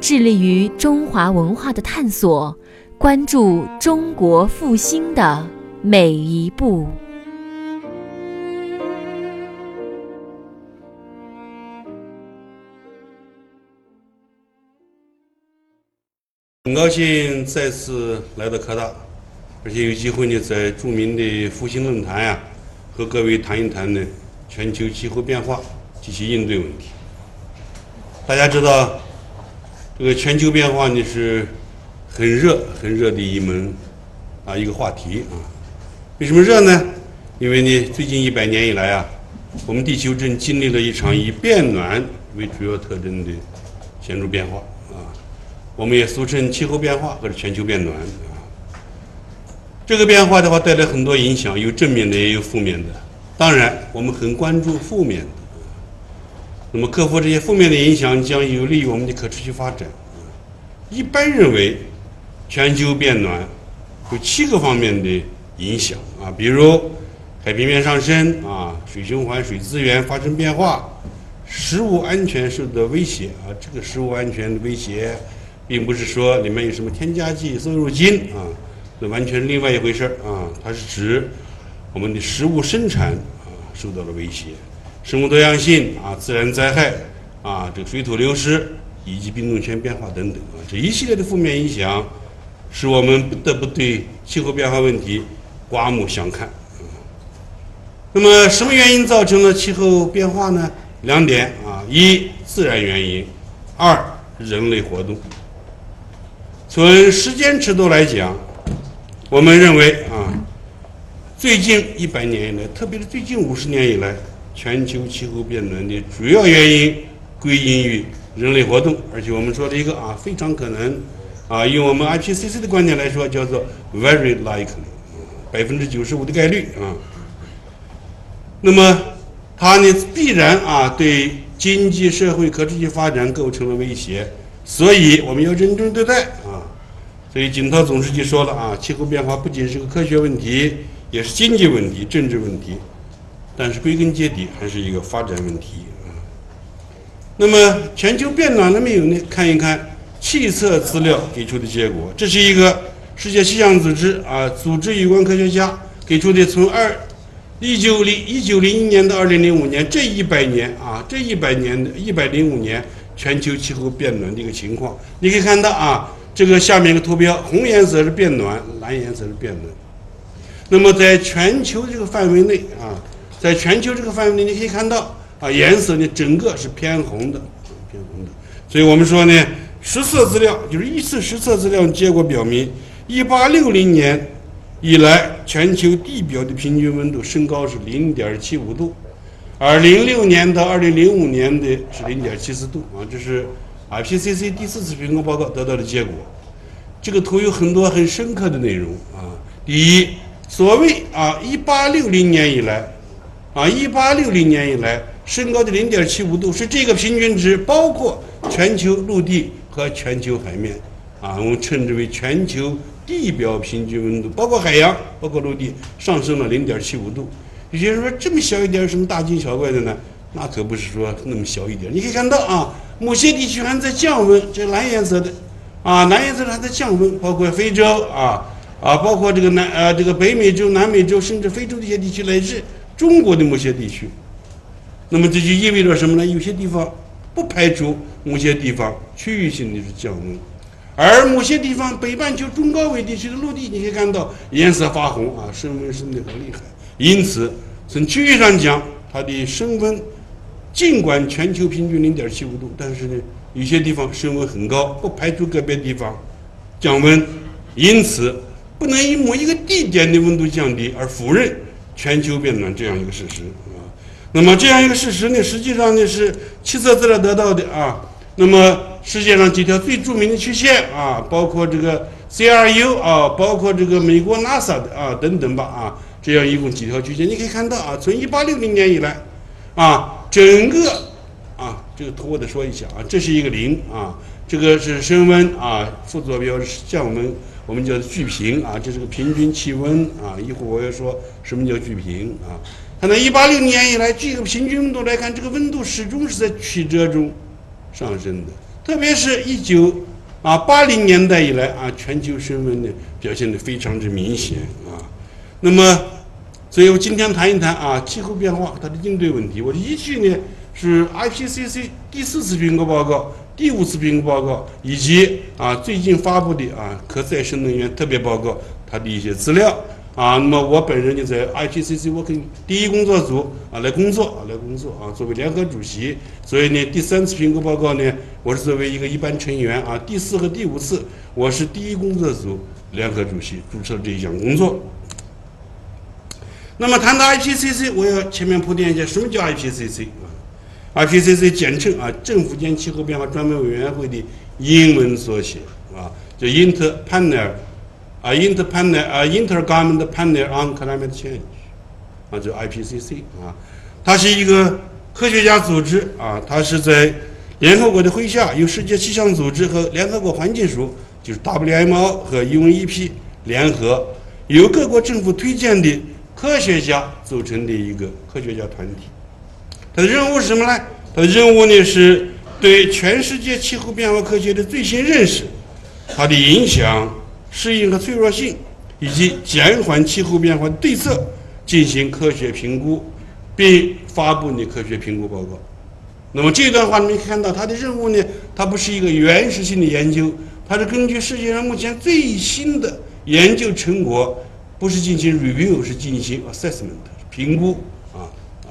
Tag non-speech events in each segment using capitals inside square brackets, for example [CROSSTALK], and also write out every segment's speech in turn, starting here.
致力于中华文化的探索，关注中国复兴的每一步。很高兴再次来到科大，而且有机会呢，在著名的复兴论坛呀，和各位谈一谈呢全球气候变化及其应对问题。大家知道。这个全球变化呢是很热很热的一门啊一个话题啊，为什么热呢？因为呢最近一百年以来啊，我们地球正经历了一场以变暖为主要特征的显著变化啊，我们也俗称气候变化或者全球变暖啊。这个变化的话带来很多影响，有正面的也有负面的，当然我们很关注负面的。那么，克服这些负面的影响将有利于我们的可持续发展。一般认为，全球变暖有七个方面的影响啊，比如海平面上升啊，水循环、水资源发生变化，食物安全受到威胁啊。这个食物安全的威胁，并不是说里面有什么添加剂、瘦肉精啊，那完全另外一回事儿啊。它是指我们的食物生产啊受到了威胁。生物多样性啊，自然灾害啊，这个水土流失以及冰冻圈变化等等啊，这一系列的负面影响，使我们不得不对气候变化问题刮目相看。那么，什么原因造成了气候变化呢？两点啊：一，自然原因；二，人类活动。从时间尺度来讲，我们认为啊，最近一百年以来，特别是最近五十年以来。全球气候变暖的主要原因归因于人类活动，而且我们说的一个啊，非常可能啊，用我们 IPCC 的观点来说，叫做 very likely，百分之九十五的概率啊。那么它呢，必然啊，对经济社会可持续发展构成了威胁，所以我们要认真对待啊。所以景涛总书记说了啊，气候变化不仅是个科学问题，也是经济问题、政治问题。但是归根结底还是一个发展问题啊。那么全球变暖了没有呢？看一看气测资料给出的结果。这是一个世界气象组织啊，组织有关科学家给出的，从二一九零一九零一年到二零零五年这一百年啊，这一百年的一百零五年全球气候变暖的一个情况。你可以看到啊，这个下面一个图标，红颜色是变暖，蓝颜色是变冷。那么在全球这个范围内啊。在全球这个范围内，你可以看到啊，颜色呢整个是偏红的，偏红的。所以我们说呢，实测资料就是一次实测资料结果表明，一八六零年以来，全球地表的平均温度升高是零点七五度，而零六年到二零零五年的是零点七四度啊，这是 IPCC 第四次评估报告得到的结果。这个图有很多很深刻的内容啊。第一，所谓啊，一八六零年以来。啊，一八六零年以来升高的零点七五度是这个平均值，包括全球陆地和全球海面，啊，我们称之为全球地表平均温度，包括海洋，包括陆地上升了零点七五度。有些人说这么小一点有什么大惊小怪的呢？那可不是说那么小一点。你可以看到啊，某些地区还在降温，这蓝颜色的，啊，蓝颜色的还在降温，包括非洲啊啊，包括这个南呃这个北美洲、南美洲，甚至非洲这些地区乃至。中国的某些地区，那么这就意味着什么呢？有些地方不排除某些地方区域性的是降温，而某些地方北半球中高纬地区的陆地，你可以看到颜色发红啊，升温升得很厉害。因此，从区域上讲，它的升温尽管全球平均零点七五度，但是呢，有些地方升温很高，不排除个别地方降温。因此，不能以某一个地点的温度降低而否认。全球变暖这样一个事实啊，那么这样一个事实呢，实际上呢是气测资料得到的啊。那么世界上几条最著名的曲线啊，包括这个 CRU 啊，包括这个美国 NASA 的啊等等吧啊，这样一共几条曲线，你可以看到啊，从一八六零年以来啊，整个啊这个图我得说一下啊，这是一个零啊，这个是升温啊，副坐标是降温，我们叫聚平啊，这是个平均气温啊，一会儿我要说什么叫聚平啊。看到一八六年以来，这个平均温度来看，这个温度始终是在曲折中上升的。特别是一九啊八零年代以来啊，全球升温呢表现的非常之明显啊。那么，所以我今天谈一谈啊气候变化它的应对问题。我的依据呢是 IPCC 第四次评估报告、第五次评估报告以及啊最近发布的啊可再生能源特别报告它的一些资料。啊，那么我本人就在 IPCC work 第一工作组啊来工作啊来工作啊，作为联合主席，所以呢，第三次评估报告呢，我是作为一个一般成员啊，第四和第五次我是第一工作组联合主席，主持了这一项工作。那么谈到 IPCC，我要前面铺垫一下，什么叫 IPCC 啊？IPCC 简称啊，政府间气候变化专门委员会的英文缩写啊，叫 Interpanel。啊，Interpanel 啊，Intergovernmental Panel on Climate Change，啊，就 IPCC 啊，它是一个科学家组织啊，它是在联合国的麾下，由世界气象组织和联合国环境署，就是 WMO 和 UNEP 联合，由各国政府推荐的科学家组成的一个科学家团体。它的任务是什么呢？它的任务呢是对全世界气候变化科学的最新认识，它的影响。适应和脆弱性，以及减缓气候变化对策进行科学评估，并发布你科学评估报告。那么这段话你们看到，它的任务呢，它不是一个原始性的研究，它是根据世界上目前最新的研究成果，不是进行 review，是进行 assessment 评估，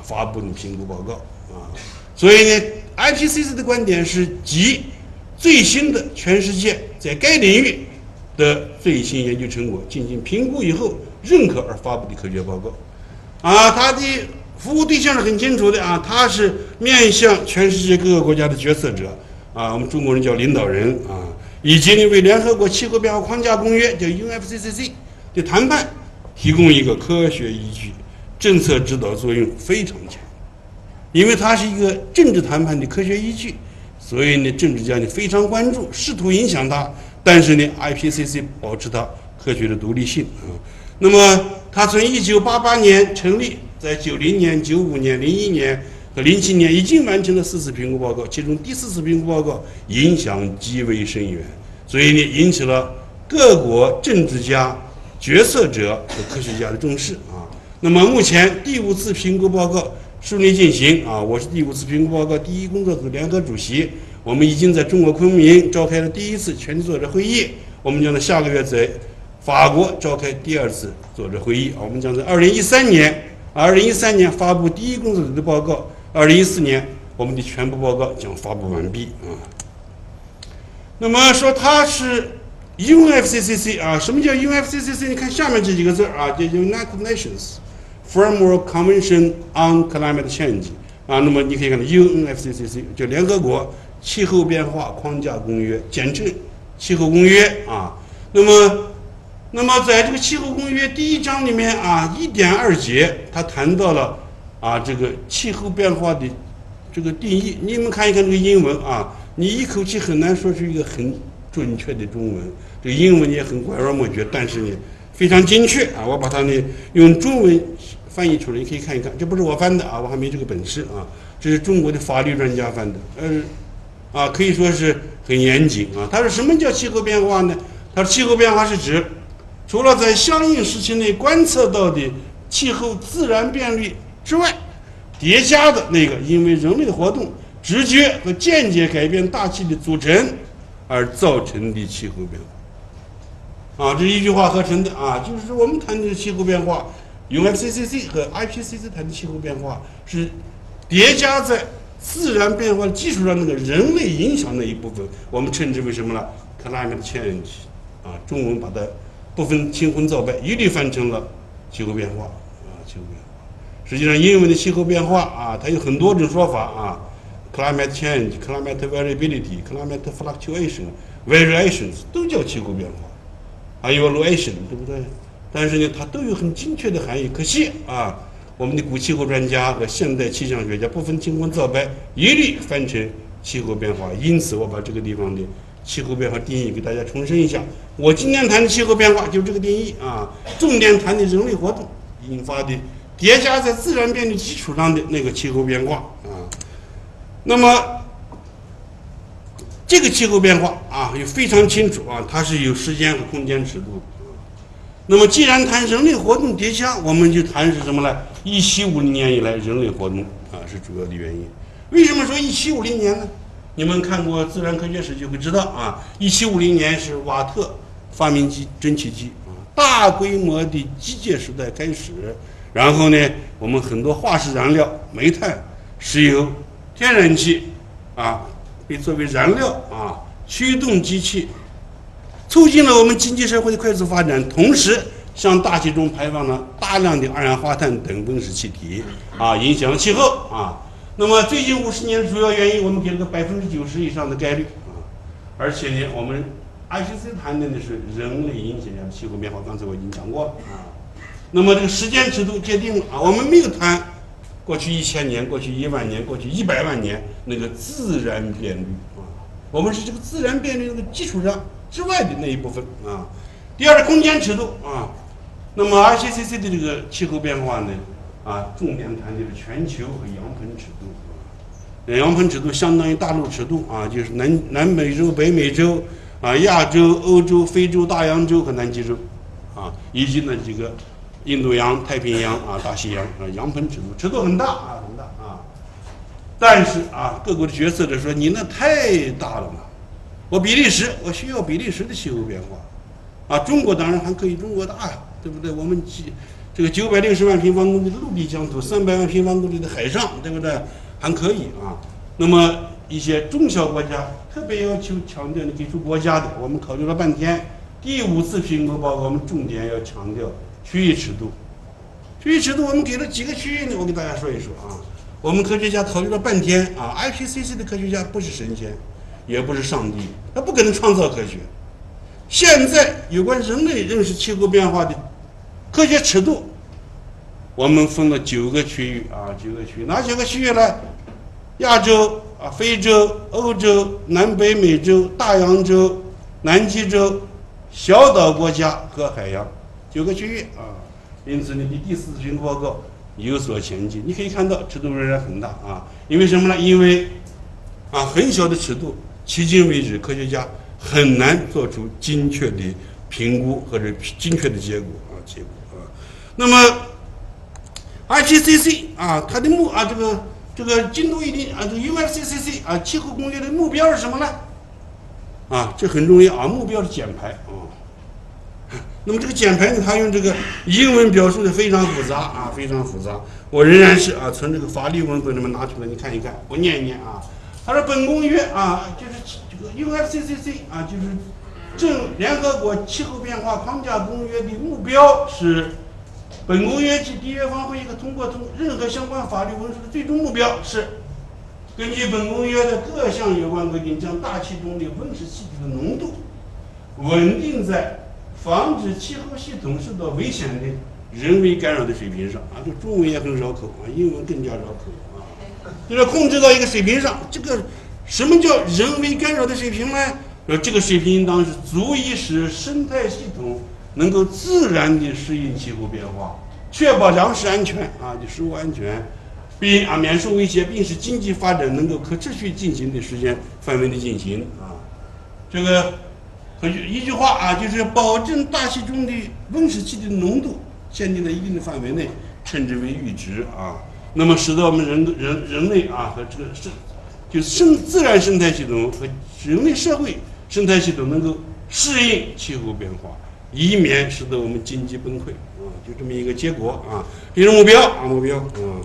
发布的评估报告啊。所以呢，IPCC 的观点是集最新的全世界在该领域。的最新研究成果进行评估以后认可而发布的科学报告，啊，它的服务对象是很清楚的啊，它是面向全世界各个国家的决策者啊，我们中国人叫领导人啊，以及呢为联合国气候变化框架公约叫 UNFCCC 的谈判提供一个科学依据，政策指导作用非常强，因为它是一个政治谈判的科学依据，所以呢政治家呢非常关注，试图影响它。但是呢，IPCC 保持它科学的独立性啊。那么，它从1988年成立，在90年、95年、01年和07年已经完成了四次评估报告，其中第四次评估报告影响极为深远，所以呢，引起了各国政治家、决策者和科学家的重视。那么，目前第五次评估报告顺利进行啊，我是第五次评估报告第一工作组联合主席。我们已经在中国昆明召开了第一次全体作者会议，我们将在下个月在法国召开第二次作者会议。我们将在二零一三年，二零一三年发布第一工作组的报告，二零一四年我们的全部报告将发布完毕啊。那么说它是 UNFCCC 啊，什么叫 UNFCCC？你看下面这几个字啊，叫 United Nations Framework Convention on Climate Change 啊。那么你可以看到 UNFCCC 就联合国。气候变化框架公约，简称气候公约啊。那么，那么在这个气候公约第一章里面啊，一点二节，它谈到了啊这个气候变化的这个定义。你们看一看这个英文啊，你一口气很难说出一个很准确的中文。这个英文也很拐弯抹角，但是呢非常精确啊。我把它呢用中文翻译出来，你可以看一看。这不是我翻的啊，我还没这个本事啊。这是中国的法律专家翻的，呃。啊，可以说是很严谨啊。他说：“什么叫气候变化呢？”他说：“气候变化是指，除了在相应时期内观测到的气候自然变率之外，叠加的那个因为人类活动直接和间接改变大气的组成而造成的气候变化。”啊，这一句话合成的啊，就是说我们谈的气候变化 U.N.C.C.C. 和 IPCC 谈的气候变化是叠加在。自然变化基础上，那个人类影响那一部分，我们称之为什么呢？climate change，啊，中文把它不分青红皂白一律翻成了气候变化，啊，气候变化。实际上，英文的气候变化啊，它有很多种说法啊，climate change、climate variability、climate fluctuation、variations 都叫气候变化，还有 evaluation，对不对？但是呢，它都有很精确的含义。可惜啊，我们的古气候专家和现代气象学家不分青红皂白，一律翻成气候变化。因此，我把这个地方的气候变化定义给大家重申一下。我今天谈的气候变化就这个定义啊，重点谈的人类活动引发的叠加在自然变的基础上的那个气候变化啊。那么，这个气候变化啊，也非常清楚啊，它是有时间和空间尺度。那么，既然谈人类活动叠加，我们就谈是什么呢？一七五零年以来，人类活动啊是主要的原因。为什么说一七五零年呢？你们看过自然科学史就会知道啊，一七五零年是瓦特发明机蒸汽机啊，大规模的机械时代开始。然后呢，我们很多化石燃料，煤炭、石油。天然气啊，被作为燃料啊，驱动机器，促进了我们经济社会的快速发展，同时向大气中排放了大量的二氧化碳等温室气体啊，影响气候啊。那么最近五十年主要原因，我们给了个百分之九十以上的概率啊。而且呢，我们 IPCC 谈论的是人类影响下气候变化，刚才我已经讲过啊。那么这个时间尺度界定了啊，我们没有谈。过去一千年，过去一万年，过去一百万年，那个自然变率啊，我们是这个自然变率那个基础上之外的那一部分啊。第二是，空间尺度啊，那么 IPCC 的这个气候变化呢啊，重点谈的是全球和洋盆尺度。洋盆尺度相当于大陆尺度啊，就是南南美洲、北美洲啊、亚洲、欧洲、非洲、大洋洲和南极洲啊，以及那几个。印度洋、太平洋啊、大西洋啊，洋盆尺度尺度很大啊，很大啊。但是啊，各国的决策者说你那太大了嘛。我比利时，我需要比利时的气候变化啊。中国当然还可以，中国大呀，对不对？我们几这个九百六十万平方公里的陆地疆土，三百万平方公里的海上，对不对？还可以啊。那么一些中小国家特别要求强调的给出国家的，我们考虑了半天，第五次评估报告，我们重点要强调。区域尺度，区域尺度，我们给了几个区域呢？我给大家说一说啊。我们科学家考虑了半天啊，IPCC 的科学家不是神仙，也不是上帝，他不可能创造科学。现在有关人类认识气候变化的科学尺度，我们分了九个区域啊，九个区域，哪九个区域呢？亚洲啊，非洲、欧洲、南北美洲、大洋洲、南极洲、小岛国家和海洋。九个区域啊，因此呢，你第四次评估报告有所前进。你可以看到尺度仍然很大啊，因为什么呢？因为啊，很小的尺度，迄今为止科学家很难做出精确的评估或者精确的结果啊，结果啊。那么，IPCC 啊，它的目啊，这个这个京都议定啊，这个 U N C C C 啊，气候公约的目标是什么呢？啊，这很重要啊，目标是减排啊。那么这个减排呢，它用这个英文表述的非常复杂啊，非常复杂。我仍然是啊，从这个法律文本里面拿出来，你看一看，我念一念啊。他说本公约啊，就是这个 UNFCCC 啊，就是正联合国气候变化框架公约的目标是，本公约及缔约方会议和通过通任何相关法律文书的最终目标是，根据本公约的各项有关规定，将大气中的温室气体的浓度稳定在。防止气候系统受到危险的人为干扰的水平上啊，这中文也很绕口啊，英文更加绕口。就是控制到一个水平上，这个什么叫人为干扰的水平呢？说这个水平应当是足以使生态系统能够自然地适应气候变化，确保粮食安全啊，就食物安全，并啊免受威胁，并使经济发展能够可持续进行的时间范围内进行啊，这个。一句话啊，就是保证大气中的温室气体的浓度限定在一定的范围内，称之为阈值啊。那么使得我们人人人类啊和这个生，就是生自然生态系统和人类社会生态系统能够适应气候变化，以免使得我们经济崩溃啊。就这么一个结果啊，这是目标啊目标啊。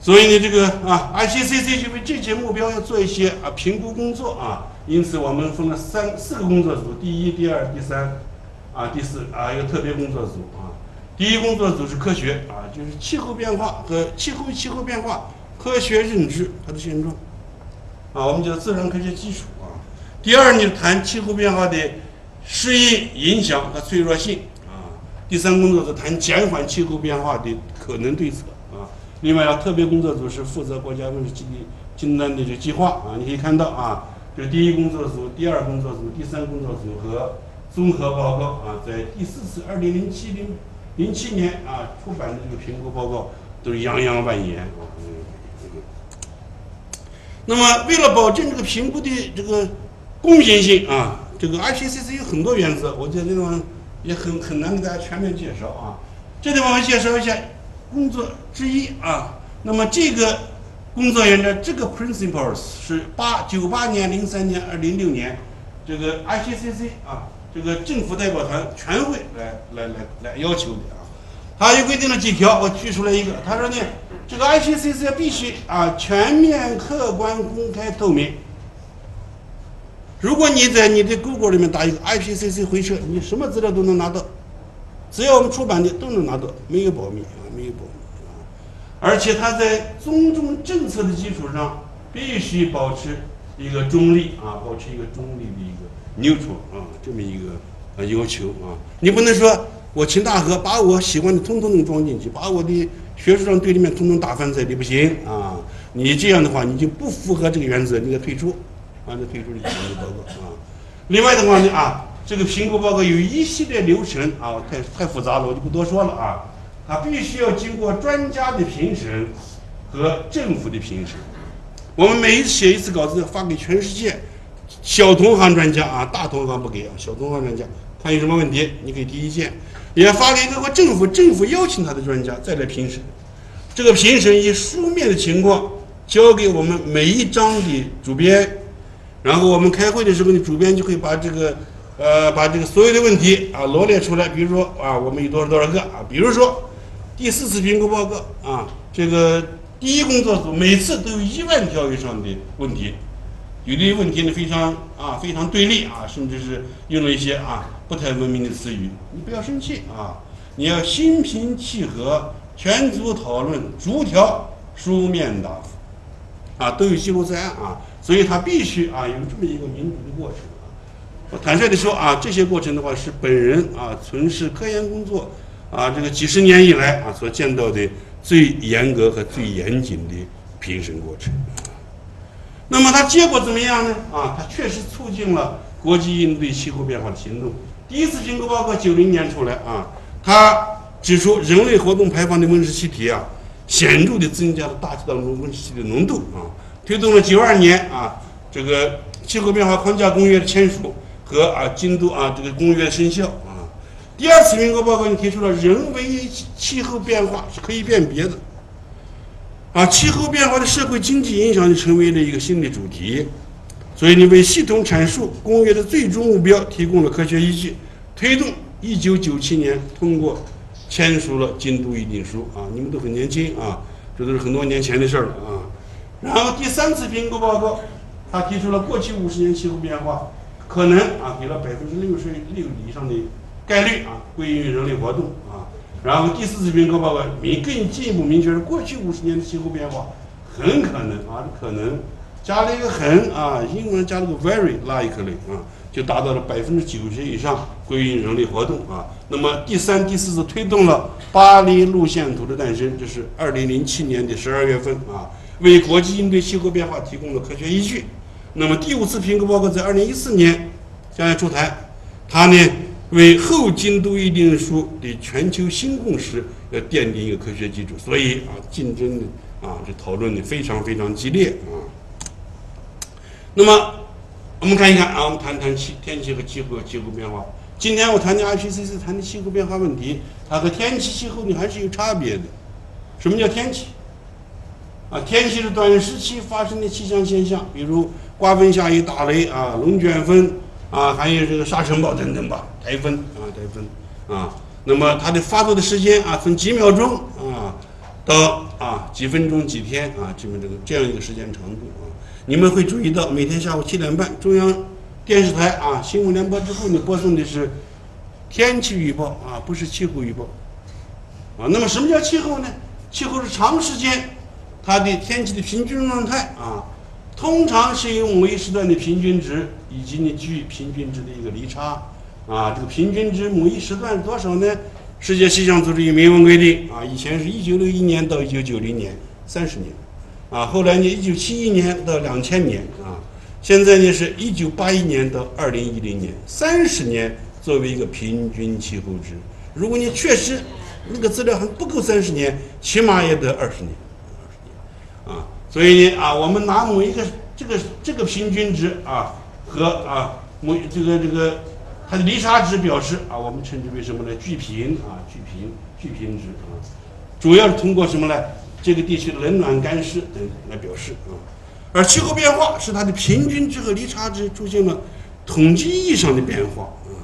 所以呢，这个啊，IPCC 就为这些目标要做一些啊评估工作啊。因此，我们分了三四个工作组：第一、第二、第三，啊，第四啊，一个特别工作组啊。第一工作组是科学啊，就是气候变化和气候气候变化科学认知它的现状，啊，我们叫自然科学基础啊。第二呢，谈气候变化的适应影响和脆弱性啊。第三工作组谈减缓气候变化的可能对策啊。另外，要特别工作组是负责国家温室气体清单的这计划啊。你可以看到啊，就第一工作组、第二工作组、第三工作组和综合报告啊，在第四次二零零七零零七年啊出版的这个评估报告都是洋洋万言啊。那么，为了保证这个评估的这个公平性啊，这个 IPCC 有很多原则，我在这地方也很很难给大家全面介绍啊。这地方我介绍一下工作之一啊。那么这个工作原则，这个 principles 是八九八年、零三年、二零六年这个 IPCC 啊，这个政府代表团全会来来来来要求的啊。他又规定了几条，我举出来一个，他说呢。这个 IPCC 必须啊全面、客观、公开、透明。如果你在你的 Google 里面打一个 IPCC 回撤，你什么资料都能拿到，只要我们出版的都能拿到，没有保密啊，没有保密啊。而且他在尊重政策的基础上，必须保持一个中立啊，保持一个中立的一个 neutral 啊，这么一个啊要求啊。你不能说我秦大河把我喜欢的通通能装进去，把我的。学术上对立面统统打翻在，你不行啊！你这样的话，你就不符合这个原则，你该退出，啊，你退出这个评估报告啊。另外的话呢，啊，这个评估报告有一系列流程啊，太太复杂了，我就不多说了啊。它必须要经过专家的评审和政府的评审。我们每一次写一次稿子，发给全世界小同行专家啊，大同行不给啊，小同行专家看有什么问题，你可以提意见。也发给各个政府，政府邀请他的专家再来评审。这个评审以书面的情况交给我们每一章的主编，然后我们开会的时候呢，主编就会把这个呃把这个所有的问题啊罗列出来。比如说啊，我们有多少多少个啊？比如说第四次评估报告啊，这个第一工作组每次都有一万条以上的问题。有的问题呢非常啊非常对立啊，甚至是用了一些啊不太文明的词语。你不要生气啊，你要心平气和，全组讨论，逐条书面答复，啊都有记录在案啊。所以他必须啊有这么一个民主的过程啊。我坦率的说啊，这些过程的话是本人啊从事科研工作啊这个几十年以来啊所见到的最严格和最严谨的评审过程。那么它结果怎么样呢？啊，它确实促进了国际应对气候变化的行动。第一次评估报告九零年出来啊，它指出人类活动排放的温室气体啊，显著的增加了大气当中温室气体的浓度啊，推动了九二年啊这个气候变化框架公约的签署和啊京都啊这个公约生效啊。第二次评估报告提出了人为气候变化是可以辨别的。啊，气候变化的社会经济影响就成为了一个新的主题，所以你为系统阐述公约的最终目标提供了科学依据，推动一九九七年通过签署了京都议定书啊，你们都很年轻啊，这都是很多年前的事儿了啊。然后第三次评估报告，他提出了过去五十年气候变化可能啊，给了百分之六十六以上的概率啊，归因于人类活动啊。然后第四次评估报告明更进一步明确了过去五十年的气候变化很可能啊，可能加了一个很啊，英文加了个 very likely 啊，就达到了百分之九十以上归于人类活动啊。那么第三、第四次推动了巴黎路线图的诞生，这是二零零七年的十二月份啊，为国际应对气候变化提供了科学依据。那么第五次评估报告在二零一四年将要出台，它呢？为后京都议定书的全球新共识要奠定一个科学基础，所以啊，竞争的啊，这讨论的非常非常激烈啊。那么，我们看一看啊，我们谈谈气天气和气候气候变化。今天我谈的 IPCC 谈的气候变化问题，它和天气气候呢还是有差别的。什么叫天气？啊，天气是短时期发生的气象现象，比如刮风下雨打雷啊，龙卷风。啊，还有这个沙尘暴等等吧，台风啊，台风啊，那么它的发作的时间啊，从几秒钟啊，到啊几分钟、几天啊，这么这个这样一个时间长度啊，你们会注意到，每天下午七点半，中央电视台啊，新闻联播之后呢，播送的是天气预报啊，不是气候预报啊。那么什么叫气候呢？气候是长时间它的天气的平均状态啊，通常是用每时段的平均值以及呢距平均值的一个离差啊。这个平均值某一时段多少呢？世界气象组织有明文规定啊，以前是一九六一年到一九九零年，三十年，啊，后来呢一九七一年到两千年啊，现在呢是一九八一年到二零一零年，三十年作为一个平均气候值。如果你确实那个资料还不够三十年，起码也得二十年，二十年，啊，所以呢啊，我们拿某一个这个这个平均值啊和啊某这个这个它的离差值表示啊，我们称之为什么呢？聚平啊，聚平聚平值啊，主要是通过什么呢？这个地区的冷暖干湿等来表示啊。而气候变化是它的平均值和离差值出现了统计意义上的变化啊，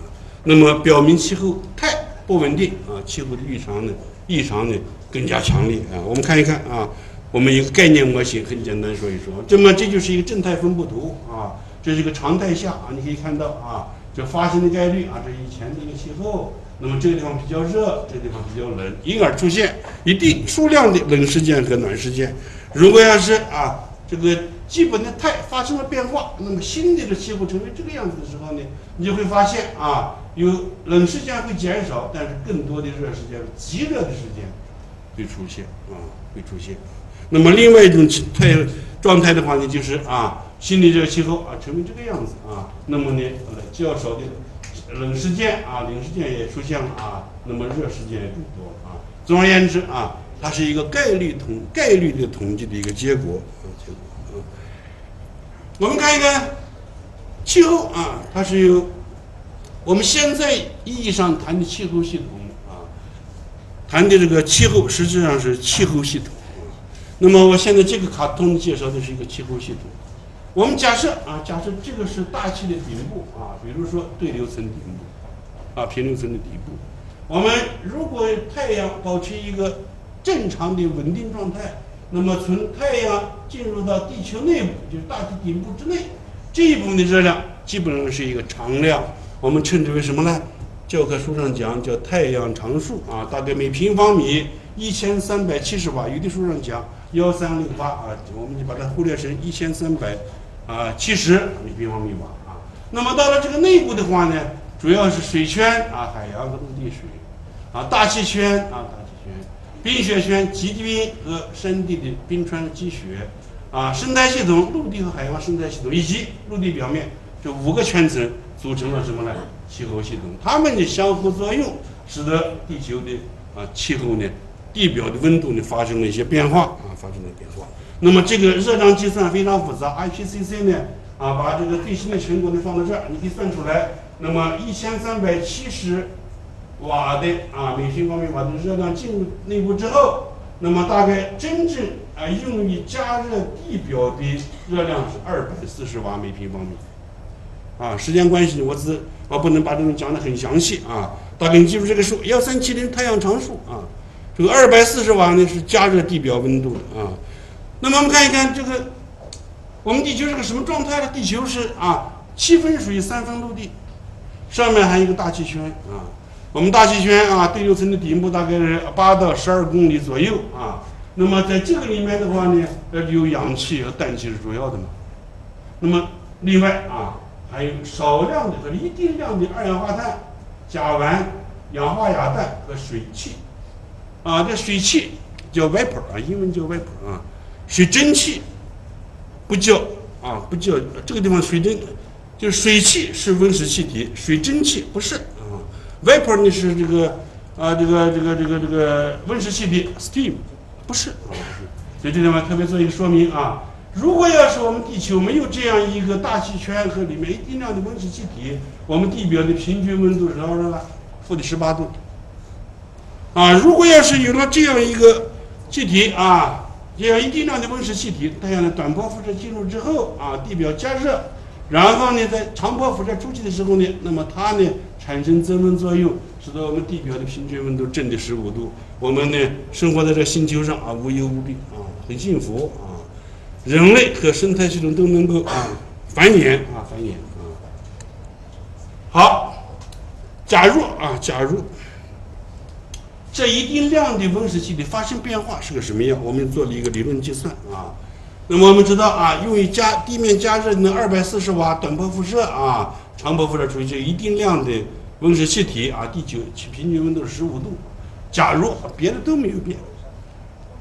那么表明气候太。不稳定啊，气候的异常呢，异常呢更加强烈啊。我们看一看啊，我们一个概念模型，很简单说一说。这么这就是一个正态分布图啊，这是一个常态下啊，你可以看到啊，这发生的概率啊，这以前的一个气候。那么这个地方比较热，这个地方比较冷，因而出现一定数量的冷事件和暖事件。如果要是啊，这个基本的态发生了变化，那么新的这气候成为这个样子的时候呢，你就会发现啊。有冷时间会减少，但是更多的热时间、极热的时间会出现啊，会出现。那么另外一种态状态的话呢，就是啊，新的这个气候啊，成为这个样子啊，那么呢，呃较少的冷时间啊，冷时间也出现了啊，那么热时间也更多啊。总而言之啊，它是一个概率统概率的统计的一个结果啊，结果啊。我们看一看气候啊，它是由。我们现在意义上谈的气候系统啊，谈的这个气候实际上是气候系统。那么我现在这个卡通介绍的是一个气候系统。我们假设啊，假设这个是大气的顶部啊，比如说对流层顶部啊，平流层的底部。我们如果太阳保持一个正常的稳定状态，那么从太阳进入到地球内部，就是大气顶部之内，这一部分的热量基本上是一个常量。我们称之为什么呢？教科书上讲叫太阳常数啊，大概每平方米一千三百七十瓦。有的书上讲幺三六八啊，我们就把它忽略成一千三百啊七十每平方米瓦啊。那么到了这个内部的话呢，主要是水圈啊，海洋和陆地水啊，大气圈啊，大气圈，冰雪圈，极地冰和山地的冰川积雪啊，生态系统，陆地和海洋生态系统以及陆地表面这五个圈层。组成了什么呢？气候系统，它们的相互作用，使得地球的啊气候呢，地表的温度呢发生了一些变化啊，发生了变化。那么这个热量计算非常复杂，IPCC 呢啊把这个最新的成果呢放到这儿，你可以算出来。那么一千三百七十瓦的啊每平方米瓦的热量进入内部之后，那么大概真正啊用于加热地表的热量是二百四十瓦每平方米。啊，时间关系，我只我不能把这种讲的很详细啊。大概你记住这个数，幺三七零太阳常数啊。这个二百四十瓦呢是加热地表温度的啊。那么我们看一看这个，我们地球是个什么状态呢？地球是啊，七分水，三分陆地，上面还有一个大气圈啊。我们大气圈啊，对流层的顶部大概是八到十二公里左右啊。那么在这个里面的话呢，呃，有氧气和氮气是主要的嘛。那么另外啊。还有少量的和一定量的二氧化碳、甲烷、氧化亚氮和水汽，啊，这水汽叫 vapor 啊，英文叫 vapor 啊，水蒸气不叫啊，不叫这个地方水蒸，就是水汽是温室气体，水蒸气不是啊，vapor 呢是这个啊，这个这个这个这个温室气体 steam 不是啊，所以这地方特别做一个说明啊。如果要是我们地球没有这样一个大气圈和里面一定量的温室气体，我们地表的平均温度是多少呢？负的十八度。啊，如果要是有了这样一个气体啊，这样一定量的温室气体，太阳的短波辐射进入之后啊，地表加热，然后呢，在长波辐射出去的时候呢，那么它呢产生增温作用，使得我们地表的平均温度正的十五度，我们呢生活在这个星球上啊，无忧无虑啊，很幸福啊。人类和生态系统都能够啊繁衍啊繁衍啊。好，假如啊假如，这一定量的温室气体发生变化是个什么样？我们做了一个理论计算啊。那么我们知道啊，用于加地面加热能二百四十瓦短波辐射啊，长波辐射处于这一定量的温室气体啊，地球其平均温度是十五度。假如别的都没有变，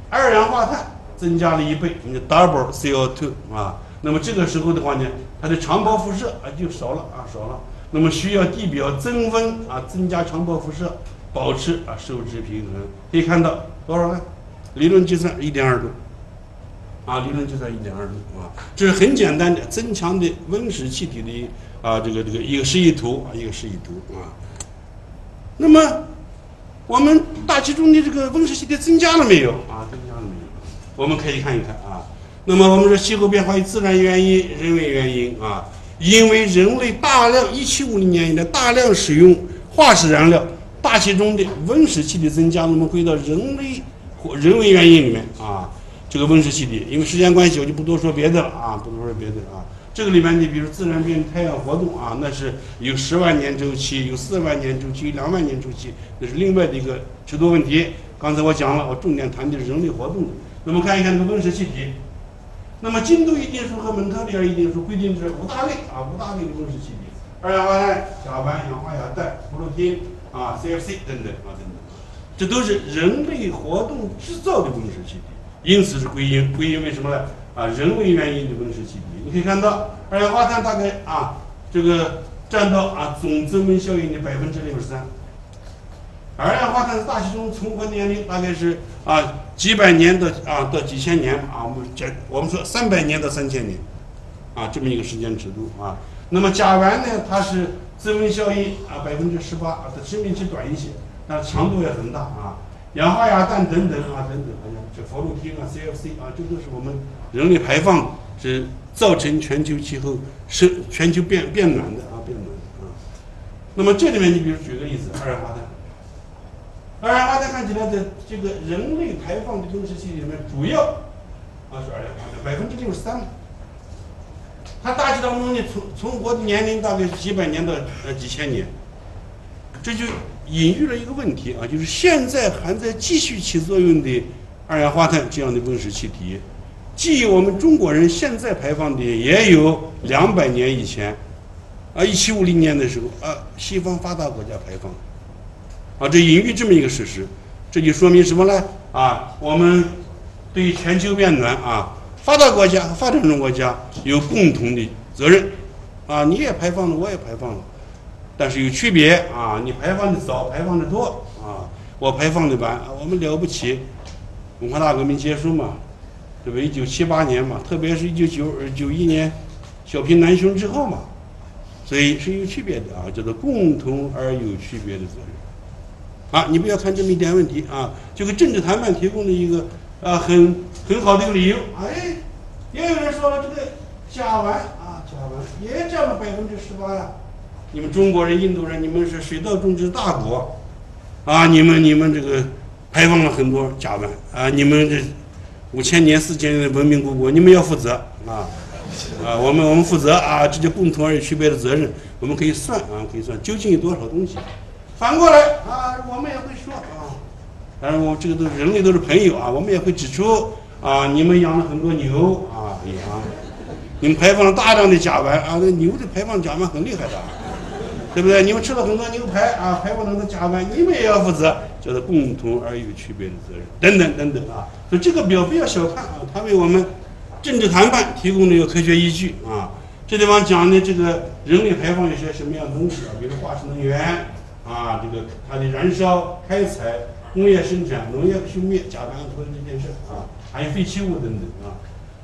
二氧化碳增加了一倍，你 double CO2 啊，那么这个时候的话呢，它的长波辐射啊就少了啊少了。那么需要地表增温啊，增加长波辐射，保持啊收支平衡。可以看到多少呢？理论计算一点二度。啊，理论计算一点二度啊，这是很简单的增强的温室气体的啊，这个这个一个示意图啊，一个示意图啊。那么我们大气中的这个温室气体增加了没有啊？增加了没有？我们可以看一看啊。那么我们说气候变化与自然原因、人为原因啊，因为人类大量一七五零年以来大量使用化石燃料，大气中的温室气体增加，那么归到人类或人为原因里面啊。这个温室气体，因为时间关系，我就不多说别的了啊，不多说别的啊。这个里面，你比如自然变太阳活动啊，那是有十万年周期，有四万年周期，有两万年周期，那是另外的一个尺度问题。刚才我讲了，我重点谈的是人类活动。那么看一看这个温室气体，那么精度一定数和蒙特利尔一定数规定是五大类啊，五大类的温室气体：二氧化碳、甲烷、氧化亚氮、普鲁汀啊、CFC 等等啊等等，这都是人类活动制造的温室气体。因此是归因，归因为什么呢？啊，人为原因的温室气体。你可以看到，二氧化碳大概啊，这个占到啊总增温效应的百分之六十三。二氧化碳在大气中存活年龄大概是啊几百年到啊到几千年啊，我们讲我们说三百年到三千年，啊这么一个时间尺度啊。那么甲烷呢，它是增温效应啊百分之十八，啊，它生命期短一些，但强度也很大啊。氧化亚氮等等啊，等等，哎呀，这氟氯汀啊，CFC 啊，这都是我们人类排放是造成全球气候是全球变变暖的啊，变暖的啊。那么这里面，你比如举个例子，二氧化碳。二氧化碳看起来在这个人类排放的温室气体里面，主要啊是二氧化碳，百分之六十三。它大气当中呢存存活的年龄大概是几百年到呃几千年，这就。隐喻了一个问题啊，就是现在还在继续起作用的二氧化碳这样的温室气体，既我们中国人现在排放的，也有两百年以前，啊，一七五零年的时候啊，西方发达国家排放，啊，这隐喻这么一个事实，这就说明什么呢？啊，我们对全球变暖啊，发达国家和发展中国家有共同的责任，啊，你也排放了，我也排放了。但是有区别啊！你排放的早，排放的多啊！我排放的晚，我们了不起。文化大革命结束嘛，对吧？一九七八年嘛，特别是一九九九一年小平南巡之后嘛，所以是有区别的啊，叫做共同而有区别的责任。啊，你不要看这么一点问题啊，就给政治谈判提供了一个啊很很好的一个理由。哎，也有人说了，这个甲烷啊，甲烷也占了百分之十八呀。你们中国人、印度人，你们是水稻种植大国，啊，你们你们这个排放了很多甲烷啊，你们这五千年、四千年的文明古国，你们要负责啊，啊，我们我们负责啊，这就共同而有区别的责任，我们可以算啊，可以算究竟有多少东西。反过来啊，我们也会说啊，当然我这个都人类都是朋友啊，我们也会指出啊，你们养了很多牛啊，羊，你们排放了大量的甲烷啊，那牛的排放甲烷很厉害的。对不对？你们吃了很多牛排啊，排放很多甲烷，你们也要负责，叫做共同而有区别的责任，等等等等啊。所以这个表不要小看啊，它为我们政治谈判提供了一个科学依据啊。这地方讲的这个人类排放一些什么样的东西啊？比如化石能源啊，这个它的燃烧、开采、工业生产、农业休灭、甲烷和这件事啊，还有废弃物等等啊。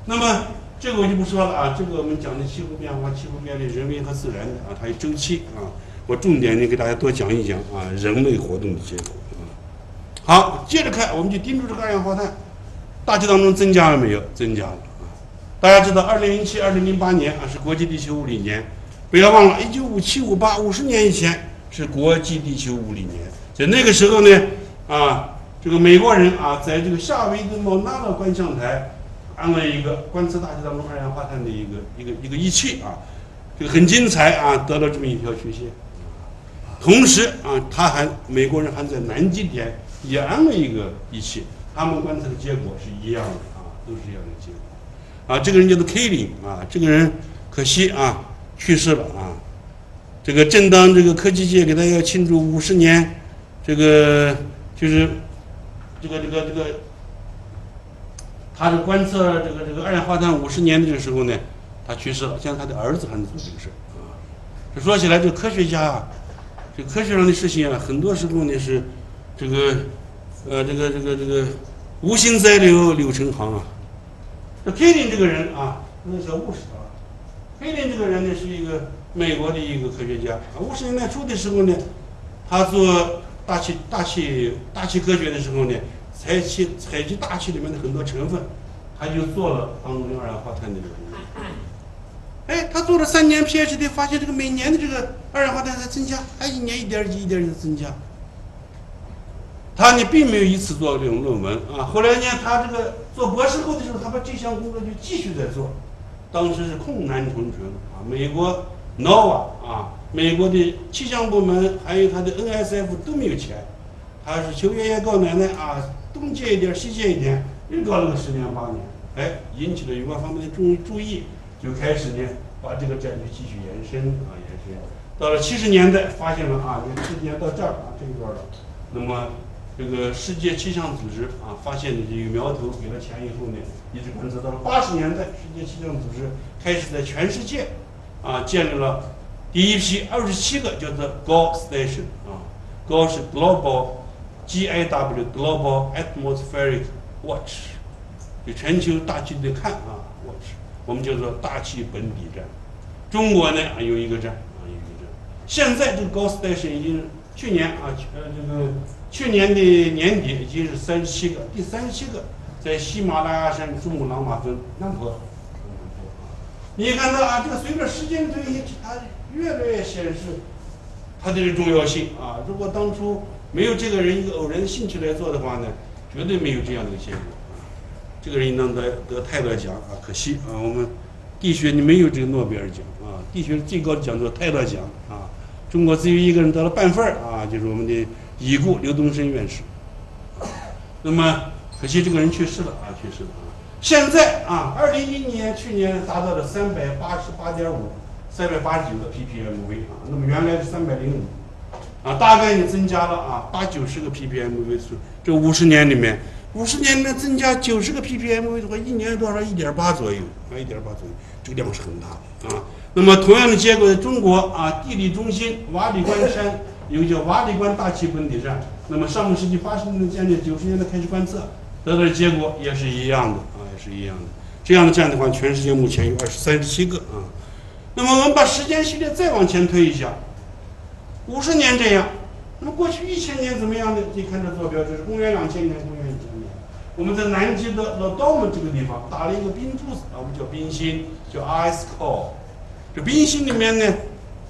那么。这个我就不说了啊，这个我们讲的气候变化、气候变的人为和自然的啊，它有周期啊。我重点呢给大家多讲一讲啊，人类活动的结果啊。好，接着看，我们就盯住这个二氧化碳，大气当中增加了没有？增加了啊。大家知道，二零零七、二零零八年啊是国际地球物理年，不要忘了，一九五七、五八，五十年以前是国际地球物理年。在那个时候呢，啊，这个美国人啊，在这个夏威夷的莫纳的观象台。安了一个观测大气当中二氧化碳的一个一个一个仪器啊，这个很精彩啊，得到这么一条曲线。同时啊，他还美国人还在南极点也安了一个仪器，他们观测的结果是一样的啊，都是一样的结果。啊，这个人叫做 Kling 啊，这个人可惜啊去世了啊。这个正当这个科技界给他要庆祝五十年，这个就是这个这个这个，他是观测这个这个二氧化碳五十年的这个时候呢，他去世了。现在他的儿子还在做这个事啊。这说起来，这科学家啊，这科学上的事情啊，很多时候呢是这个呃这个这个这个无心栽柳柳成行啊。这佩林这个人啊，那小护士啊，佩林这个人呢是一个。美国的一个科学家啊，五十年代初的时候呢，他做大气、大气、大气科学的时候呢，采集采集大气里面的很多成分，他就做了当中二氧化碳的这个东西。哎，他做了三年 PhD，发现这个每年的这个二氧化碳在增加，还一年一点几、一点的增加。他呢并没有一次做这种论文啊，后来呢，他这个做博士后的时候，他把这项工作就继续在做，当时是困难重重啊，美国。NOAA 啊，美国的气象部门还有他的 NSF 都没有钱，他是求爷爷告奶奶啊，东借一点西借一点，又搞了个十年八年，哎，引起了有关方面的注注意，就开始呢把这个战略继续延伸啊延伸，到了七十年代发现了啊，你时间到这儿啊这一段了，那么这个世界气象组织啊发现的这个苗头，给了钱以后呢，一直观测到了八十年代，世界气象组织开始在全世界。啊，建立了第一批二十七个叫做 GAW station 啊，GAW 是 Global G I W Global Atmospheric Watch，就全球大气的看啊，Watch，我们叫做大气本底站。中国呢啊有一个站啊有一个站。现在这个 GAW station 已经去年啊呃这个去年的年底已经是三十七个，第三十七个在喜马拉雅山珠穆朗玛峰南坡。你看到啊，这个随着时间推移，它越来越显示它的这重要性啊。如果当初没有这个人一个偶然的兴趣来做的话呢，绝对没有这样的一个结果。这个人应当得得泰勒奖啊，可惜啊，我们地学你没有这个诺贝尔奖啊，地学最高的奖叫泰勒奖啊。中国只有一个人得了半份儿啊，就是我们的已故刘东升院士。那么可惜这个人去世了啊，去世了。现在啊，二零一一年去年达到了三百八十八点五，三百八十九个 ppmv 啊，那么原来是三百零五，啊，大概也增加了啊八九十个 ppmv 数，这五十年里面，五十年里面增加九十个 ppmv 的话，一年多少？一点八左右啊，一点八左右，这个量是很大的啊。那么同样的结果，在中国啊，地理中心瓦里关山 [LAUGHS] 有个叫瓦里关大气本底站，那么上个世纪八十年代建立，九十年代开始观测，得到的结果也是一样的啊，也。是一样的，这样的站的话，全世界目前有二十三十七个啊。那么我们把时间序列再往前推一下，五十年这样，那么过去一千年怎么样呢？你看这坐标，这是公元两千年，公元一千年。我们在南极的老道姆这个地方打了一个冰柱子，啊，我们叫冰芯，叫 ice core。这冰芯里面呢，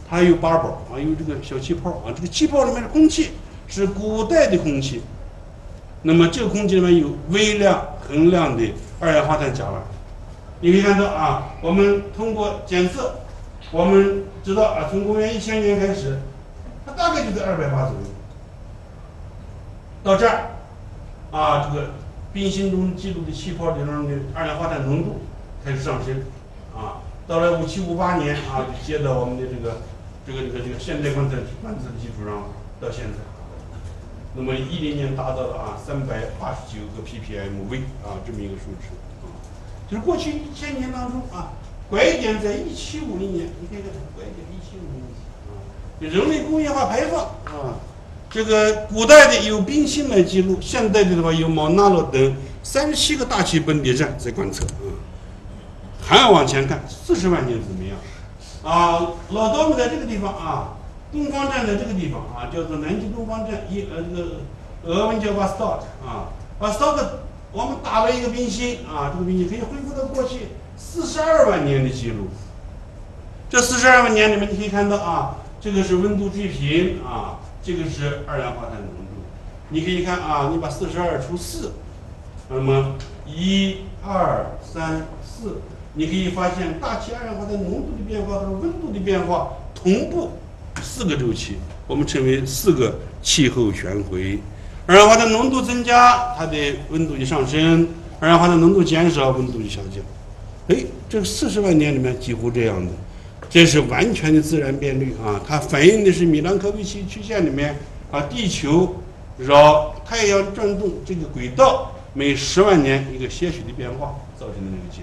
它有 bubble 啊，有这个小气泡啊，这个气泡里面的空气是古代的空气。那么这个空气里面有微量、恒量的二氧化碳甲烷。你可以看到啊，我们通过检测，我们知道啊，从公元一千年开始，它大概就在二百八左右。到这儿，啊，这个冰芯中记录的气泡里面的二氧化碳浓度开始上升，啊，到了五七五八年啊，就接到我们的这个这个这个这个现代观测观测的基础上，到现在。那么一零年达到了啊三百八十九个 ppmv 啊这么一个数值啊，就是过去一千年当中啊，拐点在一七五零年，你看看拐点，人类工业化排放啊，这个古代的有冰心来记录，现代的的话有毛纳罗等三十七个大气本地站在观测啊，还要往前看四十万年怎么样啊？老道们在这个地方啊。东方站在这个地方啊，叫做南极东方站，一呃这个俄文叫 Vostok 啊，Vostok 我们打了一个冰心啊，这个冰心可以恢复到过去四十二万年的记录。这四十二万年里面，你可以看到啊，这个是温度追平啊，这个是二氧化碳浓度。你可以看啊，你把四十二除四，那么一二三四，你可以发现大气二氧化碳浓度的变化和温度的变化同步。四个周期，我们称为四个气候旋回，二氧化碳浓度增加，它的温度就上升；二氧化碳浓度减少，温度就下降。哎，这四十万年里面几乎这样的，这是完全的自然变率啊！它反映的是米兰科维奇曲线里面啊，地球绕太阳转动这个轨道每十万年一个些许的变化造成的那个结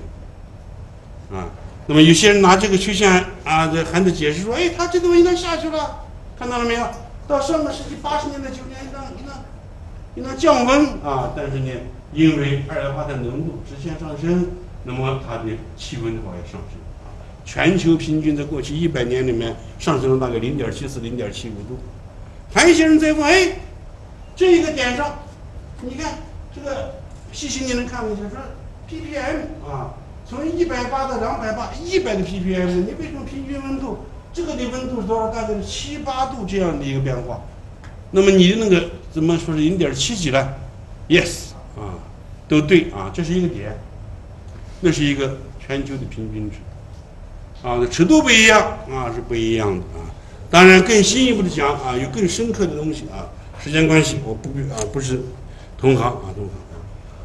果啊。那么有些人拿这个曲线啊，这还得解释说，哎，它这东西它下去了，看到了没有？到上个世纪八十年代九年，一旦一旦一旦降温啊，但是呢，因为二氧化碳浓度直线上升。那么它的气温的话也上升，全球平均在过去一百年里面上升了大概零点七四、零点七五度。还有一些人在问：哎，这一个点上，你看这个细心你能看一下，说 ppm 啊，从一百八到两百八，一百的 ppm，你为什么平均温度这个的温度是多少？大概是七八度这样的一个变化。那么你的那个怎么说是零点七几呢？Yes 啊，都对啊，这是一个点。那是一个全球的平均值，啊，尺度不一样啊，是不一样的啊。当然，更进一步的讲啊，有更深刻的东西啊。时间关系，我不啊，不是同行啊，同行。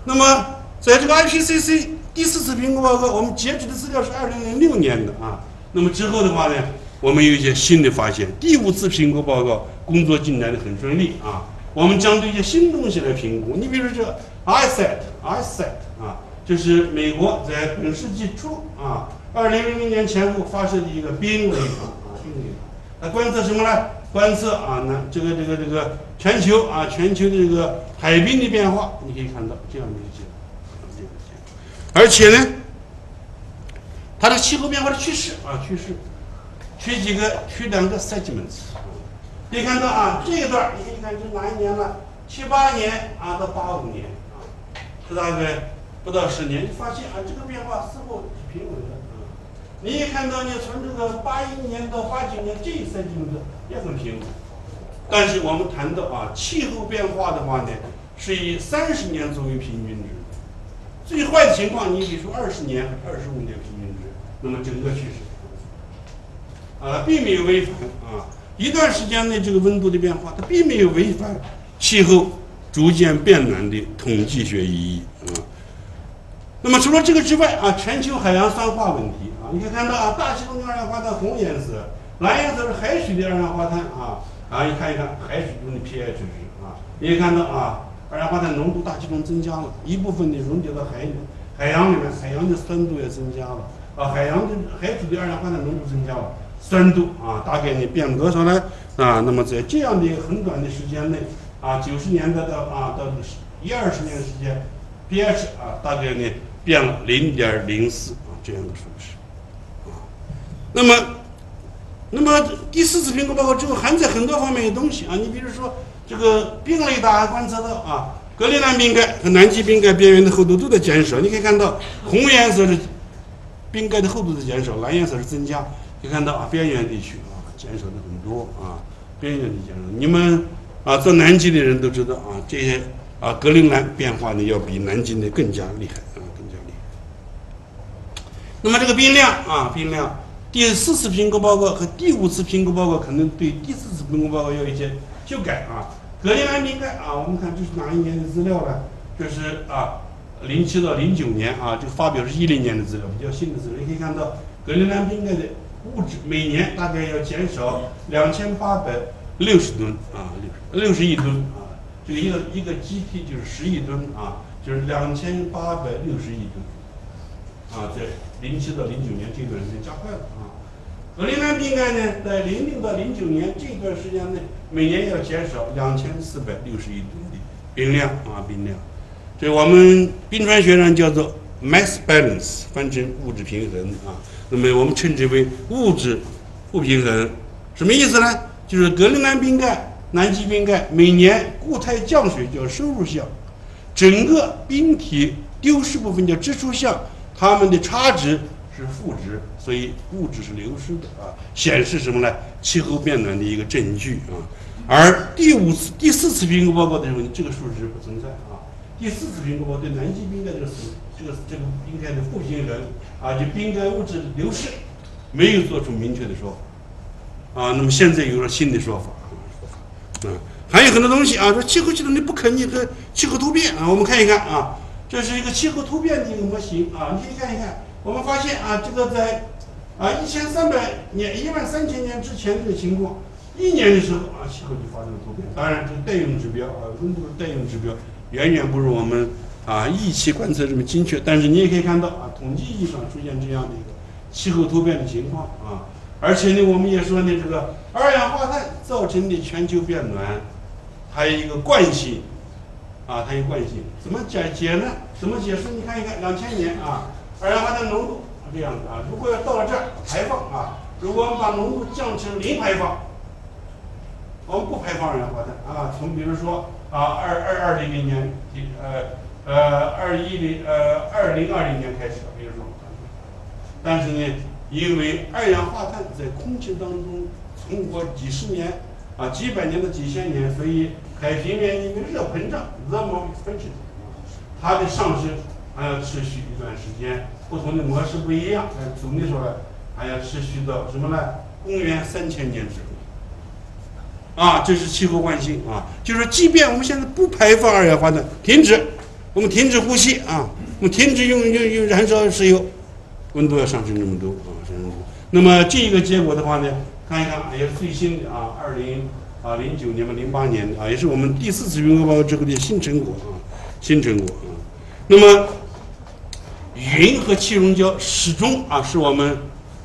那么，在这个 IPCC 第四次评估报告，我们截止的资料是二零零六年的啊。那么之后的话呢，我们有一些新的发现。第五次评估报告工作进展的很顺利啊。我们将对一些新东西来评估。你比如说这 ISAT，ISAT 啊。就是美国在本世纪初啊，二零零零年前后发射的一个冰雷塔啊，冰雷塔，它观测什么呢？观测啊，那这个这个这个全球啊，全球的这个海冰的变化，你可以看到这样的一个结果，这个结果。而且呢，它的气候变化的趋势啊，趋势，取几个，取两个 segments，可以看到啊，这一段你可以看这哪一年了？七八年啊到八五年啊，是大概。不到十年，你发现啊，这个变化似乎是平稳的。你也看到呢，从这个八一年到八九年这一赛季的也很平稳。但是我们谈到啊，气候变化的话呢，是以三十年作为平均值。最坏的情况，你比如说二十年、二十五年平均值，那么整个趋势啊，并没有违反啊。一段时间内这个温度的变化，它并没有违反气候逐渐变暖的统计学意义啊。那么除了这个之外啊，全球海洋酸化问题，你可以看到啊，大气中的二氧化碳红颜色，蓝颜色是海水的二氧化碳啊啊，你看一看海水中的 pH 值啊，你可以看到啊，二氧化碳浓度大气中增加了一部分的溶解到海里，海洋里面，海洋的酸度也增加了啊，海洋的海水的二氧化碳浓度增加了，酸度啊，大概呢变了多少呢？啊，那么在这样的一个很短的时间内啊，九十年代到啊到一二十年时间，pH 啊，大概呢。变了零点零四啊，这样的数。那么，那么第四次评估报告之后，还在很多方面的东西啊。你比如说，这个冰雷达观测到啊，格陵兰冰盖和南极冰盖边缘的厚度都在减少。你可以看到，红颜色是冰盖的厚度在减少，蓝颜色是增加。可以看到啊，边缘地区啊，减少的很多啊，边缘的减少。你们啊，做南极的人都知道啊，这些啊，格陵兰变化呢，要比南极的更加厉害啊更加厉害。那么这个冰量啊，冰量，第四次评估报告和第五次评估报告可能对第四次评估报告有一些修改啊。格陵兰冰盖啊，我们看这是哪一年的资料呢？这是啊，零七到零九年啊，这个发表是一零年的资料，比较新的资料。你可以看到格陵兰冰盖的物质每年大概要减少两千八百六十吨啊，六六十亿吨啊，这个一个一个 GT 就是十亿吨啊，就是两千八百六十亿吨。啊，在零七到零九年这段时间加快了啊。格陵兰冰盖呢，在零六到零九年这段时间内，每年要减少两千四百六十亿吨的冰量啊，冰量。这我们冰川学上叫做 mass balance，翻成物质平衡啊。那么我们称之为物质不平衡，什么意思呢？就是格陵兰冰盖、南极冰盖每年固态降水叫收入项，整个冰体丢失部分叫支出项。它们的差值是负值，所以物质是流失的啊，显示什么呢？气候变暖的一个证据啊。而第五次、第四次评估报告的时候，这个数值不存在啊。第四次评估报告对南极冰盖这个这个这个冰盖的不平衡啊，就冰盖物质流失，没有做出明确的说法啊。那么现在有了新的说法啊，还有很多东西啊，说气候系统你不可逆和气候突变啊，我们看一看啊，这是一个气候突变的一个模型啊，你可以看一看，我们发现啊，这个在啊一千三百年、一万三千年之前这个情况，一年的时候啊，气候就发生了突变。当然，这个代用指标啊，温度的代用指标远远不如我们啊仪器观测这么精确，但是你也可以看到啊，统计意义上出现这样的一个气候突变的情况啊，而且呢，我们也说呢，这个二氧化碳造成的全球变暖。还有一个惯性，啊，它有惯性，怎么解解呢？怎么解释？你看一看，两千年啊，二氧化碳浓度这样子啊，如果要到了这儿排放啊，如果我们把浓度降成零排放，我们不排放二氧化碳啊，从比如说啊，二二二零零年，呃呃二一零呃二零二零年开始，比如说，但是呢，因为二氧化碳在空气当中存活几十年。啊，几百年的几千年，所以海平面因为热膨胀 t h e r m o e x p a n s i o n 它的上升还要持续一段时间，不同的模式不一样。但总的说来，还要持续到什么呢？公元三千年之后。啊，这是气候惯性啊，就是，即便我们现在不排放二氧化碳，停止，我们停止呼吸啊，我们停止用用用燃烧石油，温度要上升这么多啊，上升多。那么这个结果的话呢？看一看，也是最新的啊，二零啊零九年吧，零八年啊，也是我们第四次云报告之后的新成果啊，新成果。那么，云和气溶胶始终啊是我们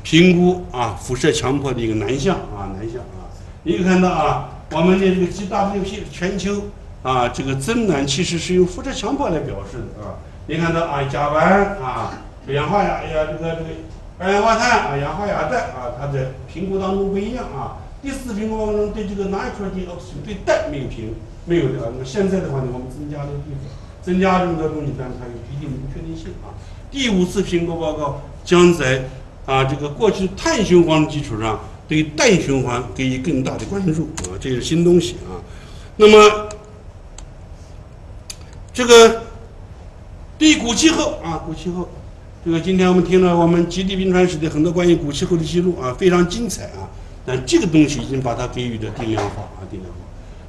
评估啊辐射强迫的一个南向啊南向啊。你看到啊，我们的这个 GWP 全球啊这个增暖其实是用辐射强迫来表示的啊。你看到啊甲烷啊二氧化呀呀这个这个。二氧化碳啊，氧化亚氮啊，它在评估当中不一样啊。第四评估当中对这个 nitrogen oxide 对氮没有评，没有的。那么现在的话呢，我们增加了地方，增加这么多东西，但是它有一定不确定性啊。第五次评估报告将在啊这个过去碳循环的基础上，对氮循环给予更大的关注啊，这是新东西啊。那么这个对古气候啊，古气候。这个今天我们听了我们极地冰川史的很多关于古气候的记录啊，非常精彩啊。但这个东西已经把它给予了定量化啊，定量化。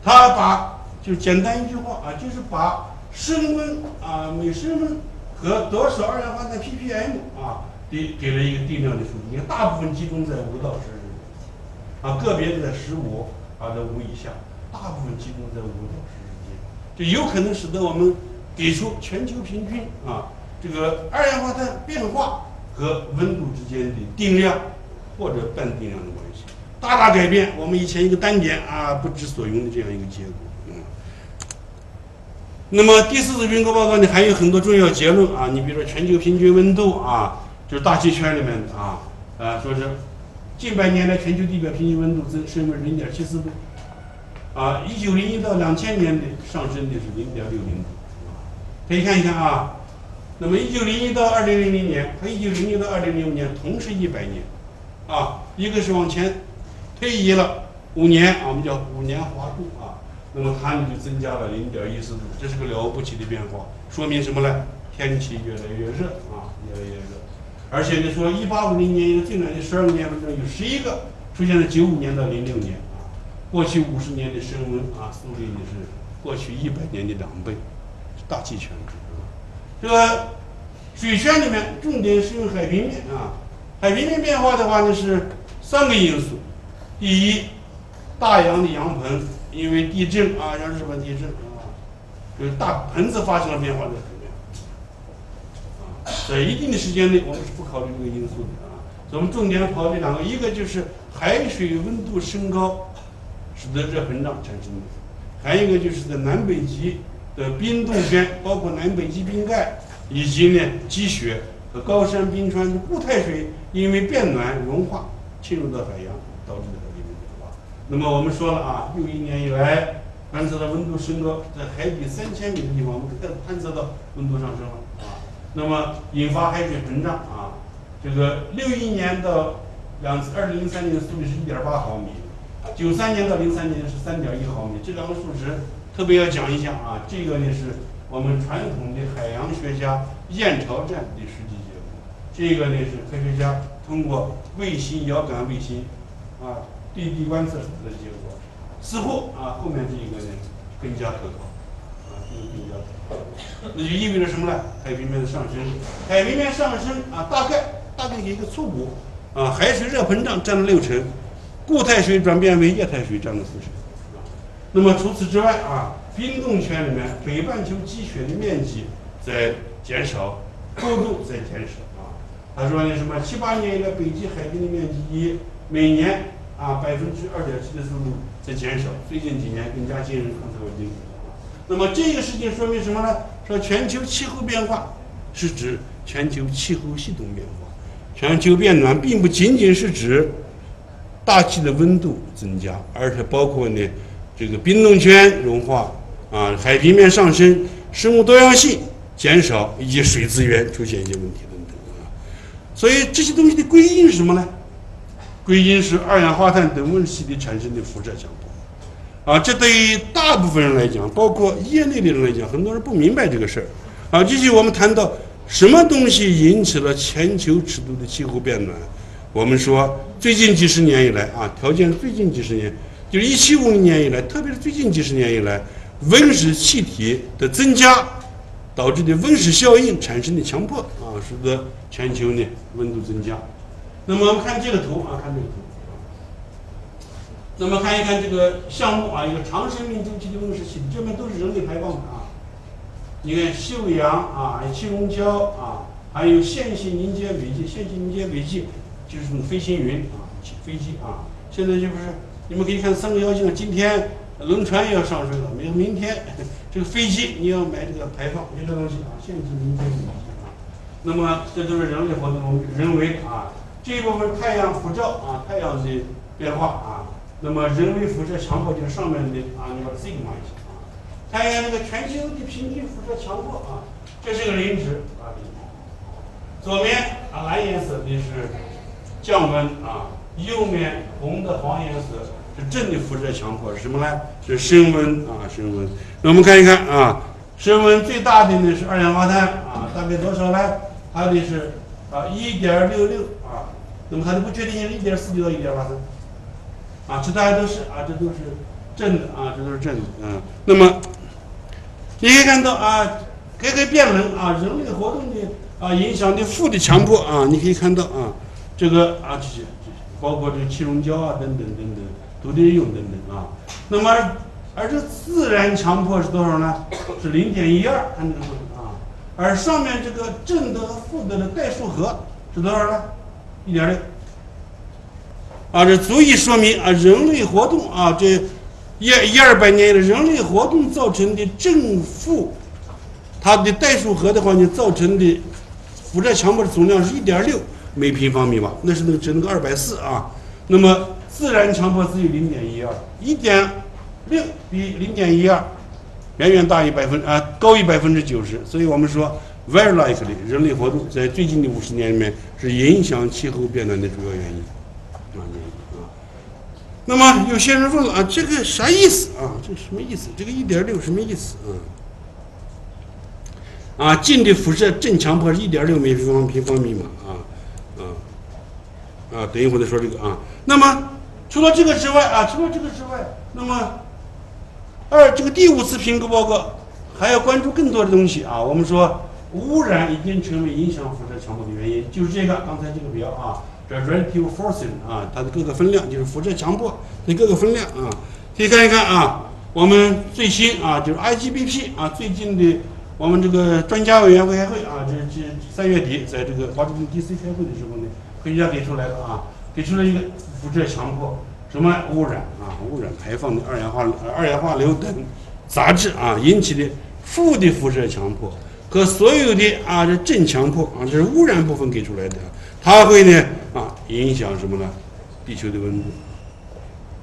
它把就简单一句话啊，就是把升温啊每升温和多少二氧化碳 ppm 啊给给了一个定量的数据。你看，大部分集中在五到十啊，个别的在十五啊在五以下，大部分集中在五到十之间，就有可能使得我们给出全球平均啊。这个二氧化碳变化和温度之间的定量或者半定量的关系，大大改变我们以前一个单点啊不知所云的这样一个结果。那么第四次评估报告呢，还有很多重要结论啊。你比如说全球平均温度啊，就是大气圈里面啊，啊，说是近百年来全球地表平均温度增升为零点七四度，啊，一九零一到两千年的上升的是零点六零度，可以看一看啊。那么，一九零一到二零零零年和一九零零到二零零五年同是一百年，啊，一个是往前推移了五年，我们叫五年滑度。那么它呢就增加了零点一四度，这是个了不起的变化，说明什么呢？天气越来越热啊，越来越热。而且呢，说一八五零年一个最暖的十二个年份中有十一个出现了九五年到零六年啊，过去五十年的升温啊，速率呢是过去一百年的两倍，大气圈。这个水圈里面重点是用海平面啊，海平面变化的话呢是三个因素，第一，大洋的洋盆因为地震啊，像日本地震啊，就是大盆子发生了变化的海面，啊，在一定的时间内我们是不考虑这个因素的啊，所以我们重点考虑两个，一个就是海水温度升高使得热膨胀产生的，还有一个就是在南北极。的冰冻圈，包括南北极冰盖，以及呢积雪和高山冰川的固态水，因为变暖融化侵入到海洋，那么我们说了啊，六一年以来，观测到温度升高，在海底三千米的地方，我们探测到温度上升了啊。那么引发海水膨胀啊，这个六一年到两二零零三年的速率是一点八毫米，九三年到零三年是三点一毫米，这两个数值。特别要讲一下啊，这个呢是我们传统的海洋学家燕巢站的实际结果。这个呢是科学家通过卫星遥感卫星啊地地观测的结果。似乎啊后面这一个呢更加可靠，啊这个更加可靠，那就意味着什么呢？海平面的上升，海平面上升啊大概大概一个初步啊海水热膨胀占了六成，固态水转变为液态水占了四成，那么除此之外啊冰冻圈里面北半球积雪的面积在减少，厚度在减少啊。他说呢，什么七八年以来，北极海冰的面积以每年啊百分之二点七的速度在减少，最近几年更加惊人，刚才我已经那么这个事情说明什么呢？说全球气候变化是指全球气候系统变化，全球变暖并不仅仅是指大气的温度增加，而且包括呢这个冰冻圈融化啊，海平面上升，生物多样性减少，以及水资源出现一些问题等等啊。所以这些东西的归因是什么呢？归因是二氧化碳等温室气体产生的辐射强迫，啊，这对于大部分人来讲，包括业内的人来讲，很多人不明白这个事儿，啊，继续我们谈到什么东西引起了全球尺度的气候变暖？我们说最近几十年以来啊，条件最近几十年，就是一七五零年以来，特别是最近几十年以来，温室气体的增加。导致的温室效应产生的强迫啊，使得全球呢温度增加。那么我们看这个图啊，看这个图。那么看一看这个项目啊，一个长生命周期的温室气体，这边都是人类排放的啊。你看臭氧啊，气溶胶啊，还有线性凝结尾迹，线性凝结尾迹就是什么飞行云啊，飞机啊。现在就不是，你们可以看三个妖精，今天轮船也要上水了，明明天。这个飞机你要买这个排放一个东西啊，限制民间的啊。那么这都是人类活动人为的啊。这一部分太阳辐照啊，太阳的变化啊。那么人为辐射强迫就是上面的啊，你把它 sigma 一下啊。太阳那个全球的平均辐射强迫啊，这是个零值啊。左面啊蓝颜色的是降温啊，右面红的黄颜色是。正的辐射强迫是什么呢？是升温啊，升温。那我们看一看啊，升温最大的呢是二氧化碳啊，大概多少呢？它的是啊一点六六啊。那么它的不确定性是一点四九到一点八三啊，这大家都是啊，这都是正的啊，这都是正的啊。那么你可以看到啊，各个变冷啊，人类活动的啊影响的负的强迫啊，你可以看到啊，这个啊这些，包括这个气溶胶啊等等等等。都得用等等啊，那么而这自然强迫是多少呢？是零点一二，看这个数。而上面这个正的和负的的代数和是多少呢？一点六。啊，这足以说明啊，人类活动啊，这一一二百年的人类活动造成的正负，它的代数和的话呢，造成的辐射强迫的总量是一点六每平方米吧？那是那个指那个二百四啊。那么自然强迫只有零点一二，一点六比零点一二远远大于百分啊高于百分之九十，所以我们说 very likely 人类活动在最近的五十年里面是影响气候变暖的主要原因啊。那么有些人问了啊，这个啥意思啊？这什么意思？这个一点六什么意思啊？啊，近的辐射正强迫是一点六每平方平方米嘛啊啊啊！等一会儿再说这个啊。那么除了这个之外啊，除了这个之外，那么二这个第五次评估报告还要关注更多的东西啊。我们说污染已经成为影响辐射强迫的原因，就是这个刚才这个表啊，这 relative forcing 啊，它的各个分量就是辐射强迫的各个分量啊，可以看一看啊。我们最新啊，就是 IGBP 啊，最近的我们这个专家委员会开会啊，这这三月底在这个华盛顿 DC 开会的时候呢，科学家给出来了啊，给出了一个。辐射强迫什么污染啊？污染排放的二氧化二氧化硫等杂质啊引起的负的辐射强迫和所有的啊这正强迫啊这是污染部分给出来的，它会呢啊影响什么呢？地球的温度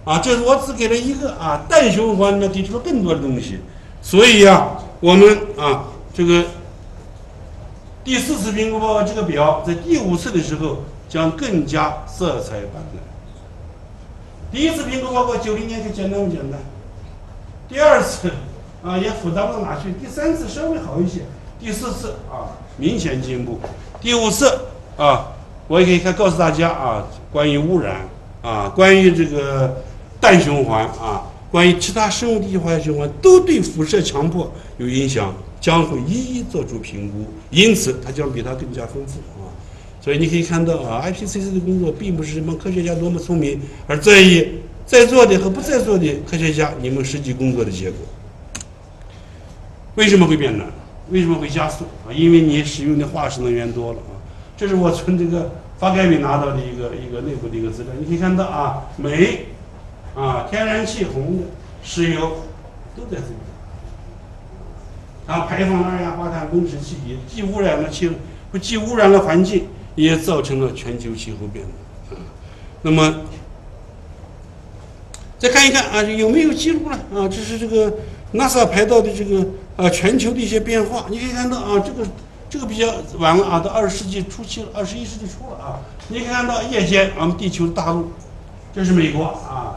啊，这是我只给了一个啊氮循环呢提出了更多的东西，所以呀我们啊这个第四次评估报告这个表在第五次的时候将更加色彩斑斓。第一次评估报告九零年就简单不简单？第二次啊也复杂不到哪去，第三次稍微好一些，第四次啊明显进步，第五次啊我也可以看告诉大家啊关于污染啊关于这个氮循环啊关于其他生物地化学循环，都对辐射强迫有影响，将会一一做出评估，因此它将比它更加丰富。所以你可以看到啊，IPCC 的工作并不是什么科学家多么聪明，而在于在座的和不在座的科学家你们实际工作的结果。为什么会变暖？为什么会加速啊？因为你使用的化石能源多了啊。这是我从这个发改委拿到的一个一个内部的一个资料，你可以看到啊，煤啊，天然气红的，石油都在增加，它排放二氧化碳温室气体，既污染了气，不既污染了环境，也造成了全球气候变暖啊。那么再看一看啊，有没有记录呢？啊，这是这个 NASA 排到的这个啊全球的一些变化，你可以看到啊，这个。这个比较晚了啊，到二十世纪初期了，二十一世纪初了啊。你可以看到夜间，我们地球大陆，这是美国啊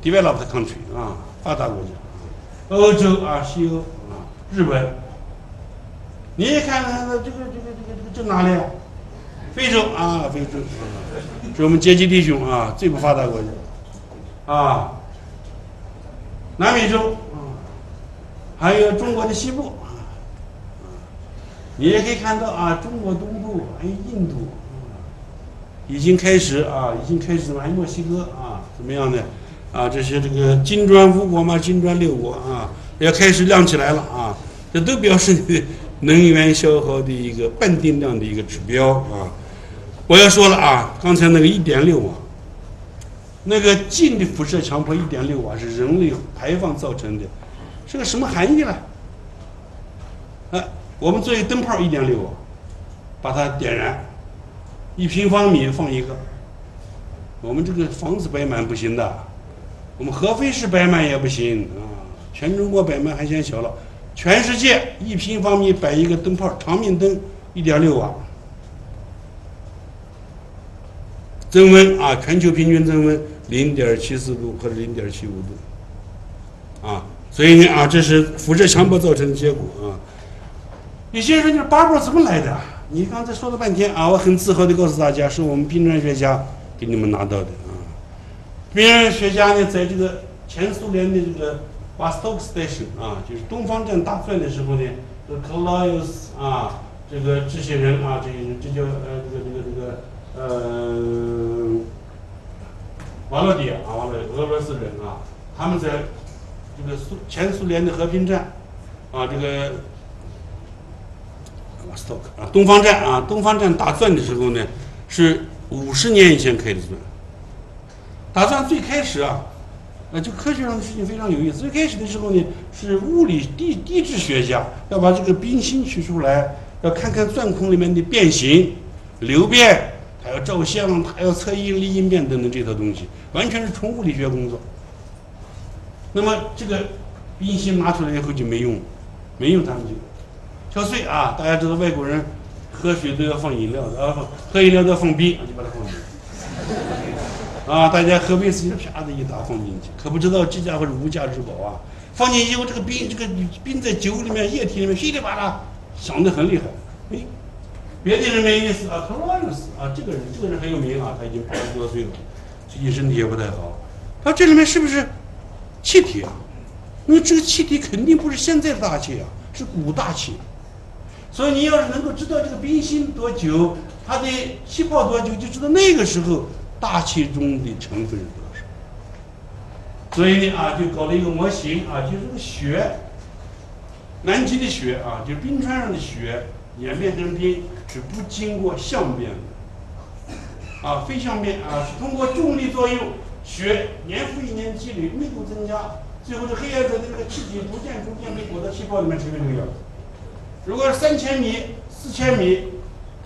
，developed country 啊，发达国家。欧洲啊，西欧啊，日本。你看看这个这个这个这个这哪里啊？非洲啊，非洲，是我们阶级弟兄啊，最不发达国家啊。南美洲，还有中国的西部。啊你也可以看到啊，中国东部还有印度，已经开始啊，已经开始还有墨西哥啊，怎么样的啊？这些这个金砖五国嘛，金砖六国啊，要开始亮起来了啊！这都表示你能源消耗的一个半定量的一个指标啊！我要说了啊，刚才那个一点六瓦，那个近的辐射强迫一点六瓦是人类排放造成的，是个什么含义呢？啊？我们作为灯泡一点六瓦，把它点燃，一平方米放一个。我们这个房子摆满不行的，我们合肥市摆满也不行啊，全中国摆满还嫌小了。全世界一平方米摆一个灯泡，长命灯一点六瓦，增温啊，全球平均增温零点七四度或者零点七五度，啊，所以呢啊，这是辐射强迫造成的结果啊。有些人说：“你八卦怎么来的？”你刚才说了半天啊，我很自豪的告诉大家，是我们冰川学家给你们拿到的啊。冰川学家呢，在这个前苏联的这个 Vostok Station 啊，就是东方站打钻的时候呢，这个 k l a u s 啊，这个这些人啊，这些人这叫呃这个这个这个呃瓦洛迪啊，完了俄罗斯人啊，他们在这个苏前苏联的和平站啊，这个。啊，东方站啊，东方站打钻的时候呢，是五十年以前开的钻。打钻最开始啊，呃，就科学上的事情非常有意思。最开始的时候呢，是物理地地质学家要把这个冰芯取出来，要看看钻孔里面的变形、流变，还要照相，还要测应力应变等等这套东西，完全是纯物理学工作。那么这个冰芯拿出来以后就没用，没用他们就。敲碎啊！大家知道外国人喝水都要放饮料的啊，喝饮料都要放冰，就把它放进去。啊，大家喝杯水啪的一打放进去，可不知道这家伙是无价之宝啊！放进去以后，这个冰这个冰在酒里面液体里面噼里啪啦响的很厉害。哎，别的人没意思啊，克罗尔斯啊，这个人这个人很有名啊，他已经八十多岁了，最近身体也不太好。他这里面是不是气体啊？因为这个气体肯定不是现在的大气啊，是古大气。所以你要是能够知道这个冰芯多久，它的气泡多久，就知道那个时候大气中的成分是多少。所以呢啊，就搞了一个模型啊，就是这个雪，南极的雪啊，就是冰川上的雪演变成冰是不经过相变的，啊，非相变啊，是通过重力作用，雪年复一年积累，密度增加，最后这黑颜色的这个气体逐渐逐渐被裹到气泡里面，成为这个样子。如果是三千米、四千米，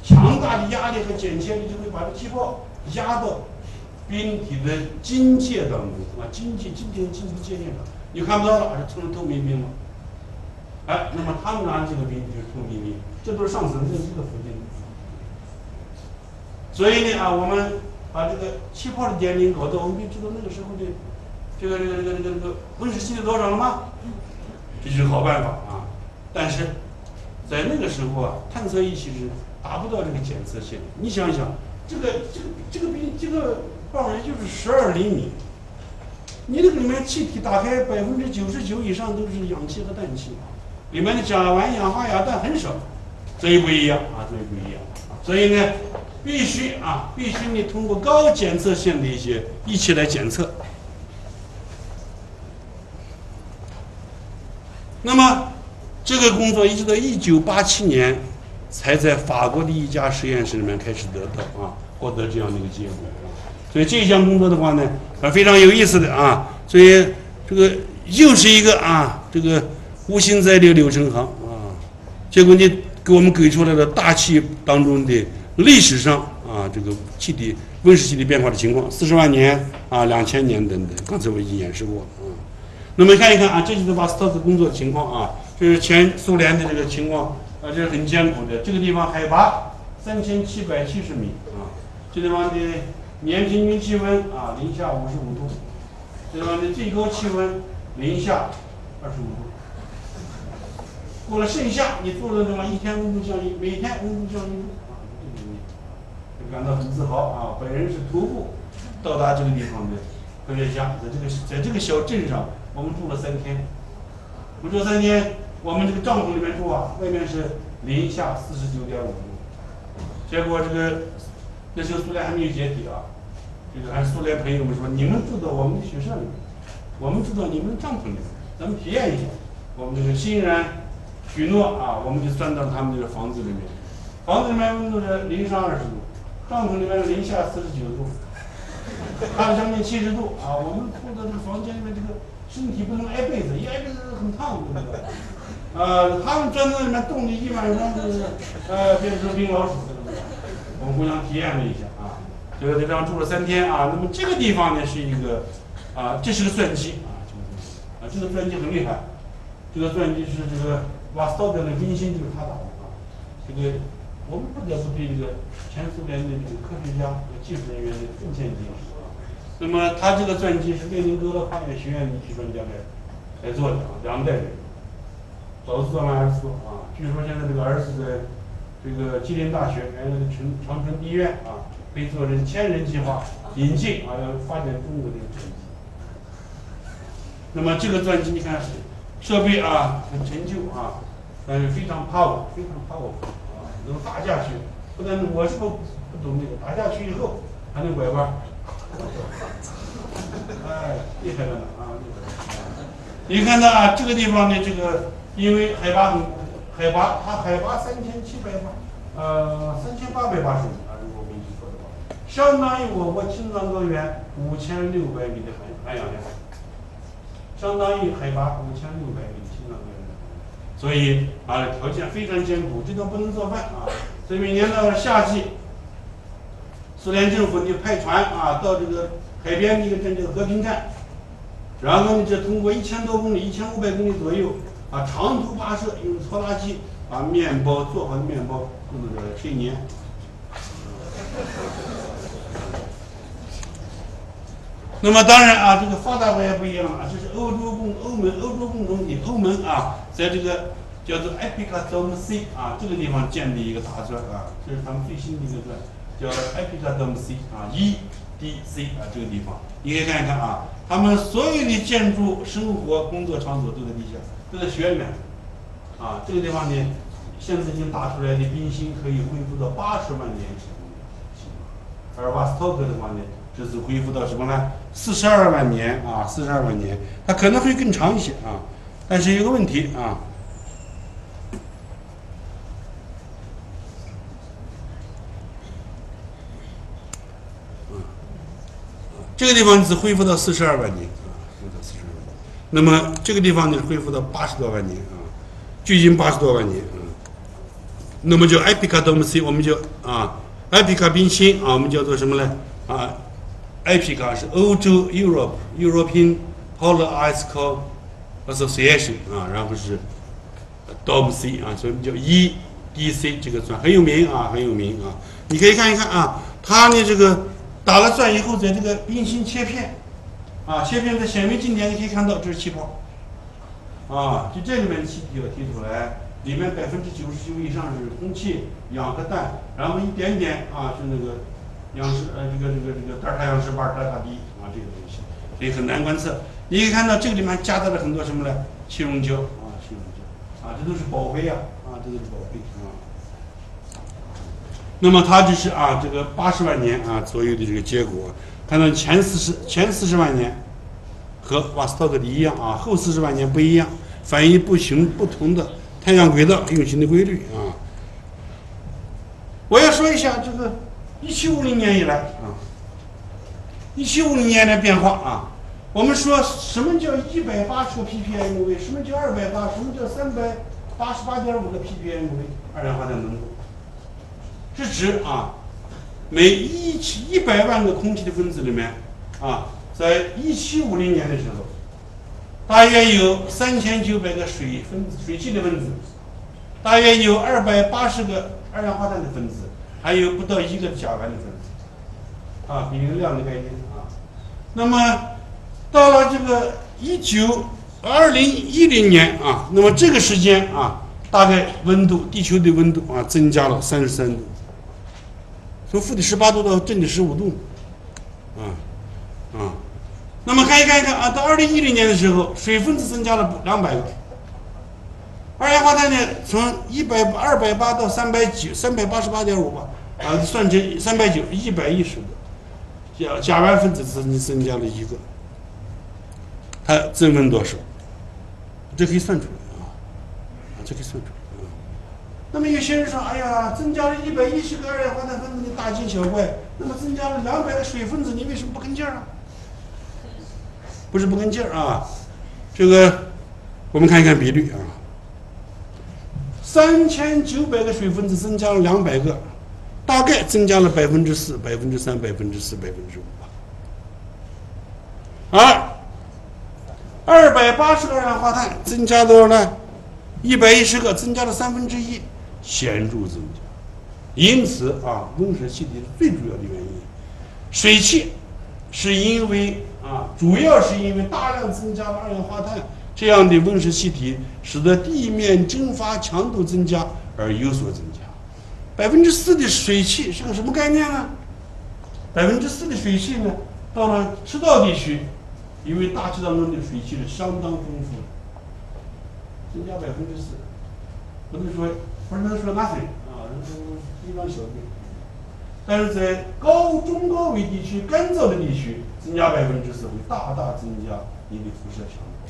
强大的压力和剪切力就会把这气泡压到冰体的晶界当中啊，晶界、晶体、晶体界限上，你看不到了，是成了透明冰了。哎，那么他们拿这个冰就是透明冰，这都是上层这这个附近。所以呢啊，我们把这个气泡的年龄搞到，我们就知道那个时候的这个这个这个这个这个温室气体多少了吗？这就是好办法啊，但是。在那个时候啊，探测仪其实达不到这个检测线。你想想，这个这个这个冰这个棒也就是十二厘米，你那个里面气体打开百分之九十九以上都是氧气和氮气，里面的甲烷、氧化亚氮很少，这也不一样啊，这也不一样。所以呢，必须啊，必须你通过高检测线的一些仪器来检测。那么，这个工作一直到一九八七年，才在法国的一家实验室里面开始得到啊，获得这样的一个结果。所以这项工作的话呢，啊非常有意思的啊。所以这个又是一个啊，这个无心栽柳柳成行啊。结果你给我们给出来了大气当中的历史上啊，这个气体温室气体变化的情况，四十万年啊，两千年等等。刚才我已经演示过了啊。那么看一看啊，这就是瓦斯托克工作情况啊，这是前苏联的这个情况啊，这是很艰苦的。这个地方海拔三千七百七十米啊，这地方的年平均气温啊零下五十五度，这地方的最高气温零下二十五度。过了盛夏，你做的地方一天温度降一，每天温度降一度啊，这个就感到很自豪啊。本人是徒步到达这个地方的科学家，在这个在这个小镇上。我们住了三天，我们住三天，我们这个帐篷里面住啊，外面是零下四十九点五度。结果这个那时候苏联还没有解体啊，这个俺苏联朋友们说，你们住到我们的学校里面，我们住到你们的帐篷里面，咱们体验一下。我们这个欣然许诺啊，我们就钻到他们这个房子里面，房子里面温度是零上二十度，帐篷里面零下四十九度，还有将近七十度啊。我们住在这个房间里面，这个。身体不能挨被子，一挨被子很烫，对不对？呃，他们钻到里面冻的一晚上，就是呃变成冰老鼠，我们互相体验了一下啊，就在这地方住了三天啊。那么这个地方呢是一个啊，这是个钻机啊，啊，这个钻机很厉害，这个钻机是这个瓦斯托克的冰芯就是他打的啊。这个我们不得不对这个前苏联的这个科学家和技术人员的奉献敬意。那么他这个钻机是列宁格勒化学学院的一批专家来来做的啊，两代人，老子做完儿子啊。据说现在这个儿子在这个吉林大学原来的长长春医院啊，被做成千人计划引进啊，要发展中国的钻机。那么这个钻机你看设备啊很陈旧啊，但是非常 power，非常 power 啊，能打下去。不但我是不不懂这个，打下去以后还能拐弯。[LAUGHS] 哎，厉害了呢啊！你看到啊，这个地方呢，这个因为海拔很，海拔它海拔三千七百八，呃，三千八百八十米啊，如果没记错的话，相当于我国青藏高原五千六百米的含含氧量，相当于海拔五千六百米。所以啊，条件非常艰苦，这个不能做饭啊。所以每年到了夏季。苏联政府就派船啊到这个海边的一个镇叫和平站，然后呢就通过一千多公里、一千五百公里左右啊长途跋涉，用拖拉机把面包做好的面包运到这水年。那么当然啊，这个发达国家不一样啊，这是欧洲共欧盟欧洲共同体欧盟啊，在这个叫做 Epica Dome C 啊这个地方建的一个大钻啊，这是他们最新的一个钻。叫 Epicadome C 啊，E D C 啊，这个地方你可以看一看啊，他们所有的建筑、生活、工作场所都在地下，都在学院啊。这个地方呢，现在已经打出来的冰芯可以恢复到八十万年前，而瓦斯托克的话呢，这是恢复到什么呢？四十二万年啊，四十二万年，它可能会更长一些啊。但是有个问题啊。这个地方只恢复到四十二万年啊，恢复到四十二万年。那么这个地方呢，恢复到八十多万年啊，距今八十多万年啊。那么叫埃皮卡多姆 C，我们就啊，埃皮卡冰心啊，我们叫做什么呢？啊，埃皮卡是欧洲 Europe European Polar Ice Core Association 啊，然后是 DOMC 啊，所以叫 EDC 这个钻很有名啊，很有名啊。你可以看一看啊，它呢这个。打了钻以后，在这个冰芯切片，啊，切片在显微镜点你可以看到，这是气泡，啊，就这里面的气体要提出来，里面百分之九十九以上是空气、氧和氮，然后一点点啊是那个氧石，呃，这个这个这个德尔塔氧石、巴尔塔塔滴啊这个东西，所以很难观测。你可以看到这个里面夹杂了很多什么呢？气溶胶啊，气溶胶啊，这都是宝贝呀，啊，这都是宝贝啊。那么它就是啊，这个八十万年啊左右的这个结果，看到前四十前四十万年和瓦斯托克的一样啊，后四十万年不一样，反映不行不同的太阳轨道运行的规律啊。我要说一下这个一七五零年以来啊，一七五零年的变化啊。我们说什么叫一百八十个 ppm 为？什么叫二百八？什么叫三百八十八点五个 ppm 为？二氧化碳浓度是指啊，每一千一百万个空气的分子里面啊，在一七五零年的时候，大约有三千九百个水分子、水汽的分子，大约有二百八十个二氧化碳的分子，还有不到一个甲烷的分子，啊，比个量的概念啊，那么。到了这个一九二零一零年啊，那么这个时间啊，大概温度地球的温度啊增加了三十三度，从负的十八度到正的十五度，啊啊，那么可以看一看啊，到二零一零年的时候，水分子增加了两百个，二氧化碳呢从一百二百八到三百九三百八十八点五吧，啊，算成三百九一百一十个，甲甲烷分子增增加了一个。它增温多少？这可以算出来啊，啊，这可以算出来啊。那么有些人说：“哎呀，增加了一百一十个二氧化碳分子，你大惊小怪。那么增加了两百个水分子，你为什么不跟劲儿啊？”不是不跟劲儿啊，这个我们看一看比率啊。三千九百个水分子增加了两百个，大概增加了百分之四、百分之三、百分之四、百分之五吧。而二百八十个二氧化碳增加多少呢？一百一十个增加了三分之一，显著增加。因此啊，温室气体最主要的原因，水汽是因为啊，主要是因为大量增加了二氧化碳这样的温室气体，使得地面蒸发强度增加而有所增加。百分之四的水汽是个什么概念呢？百分之四的水汽呢，到了赤道地区。因为大气当中的水汽是相当丰富的，增加百分之四，不能说不能说 nothing 啊，是非常小的。但是在高中高纬地区干燥的地区，增加百分之四会大大增加你的辐射强度。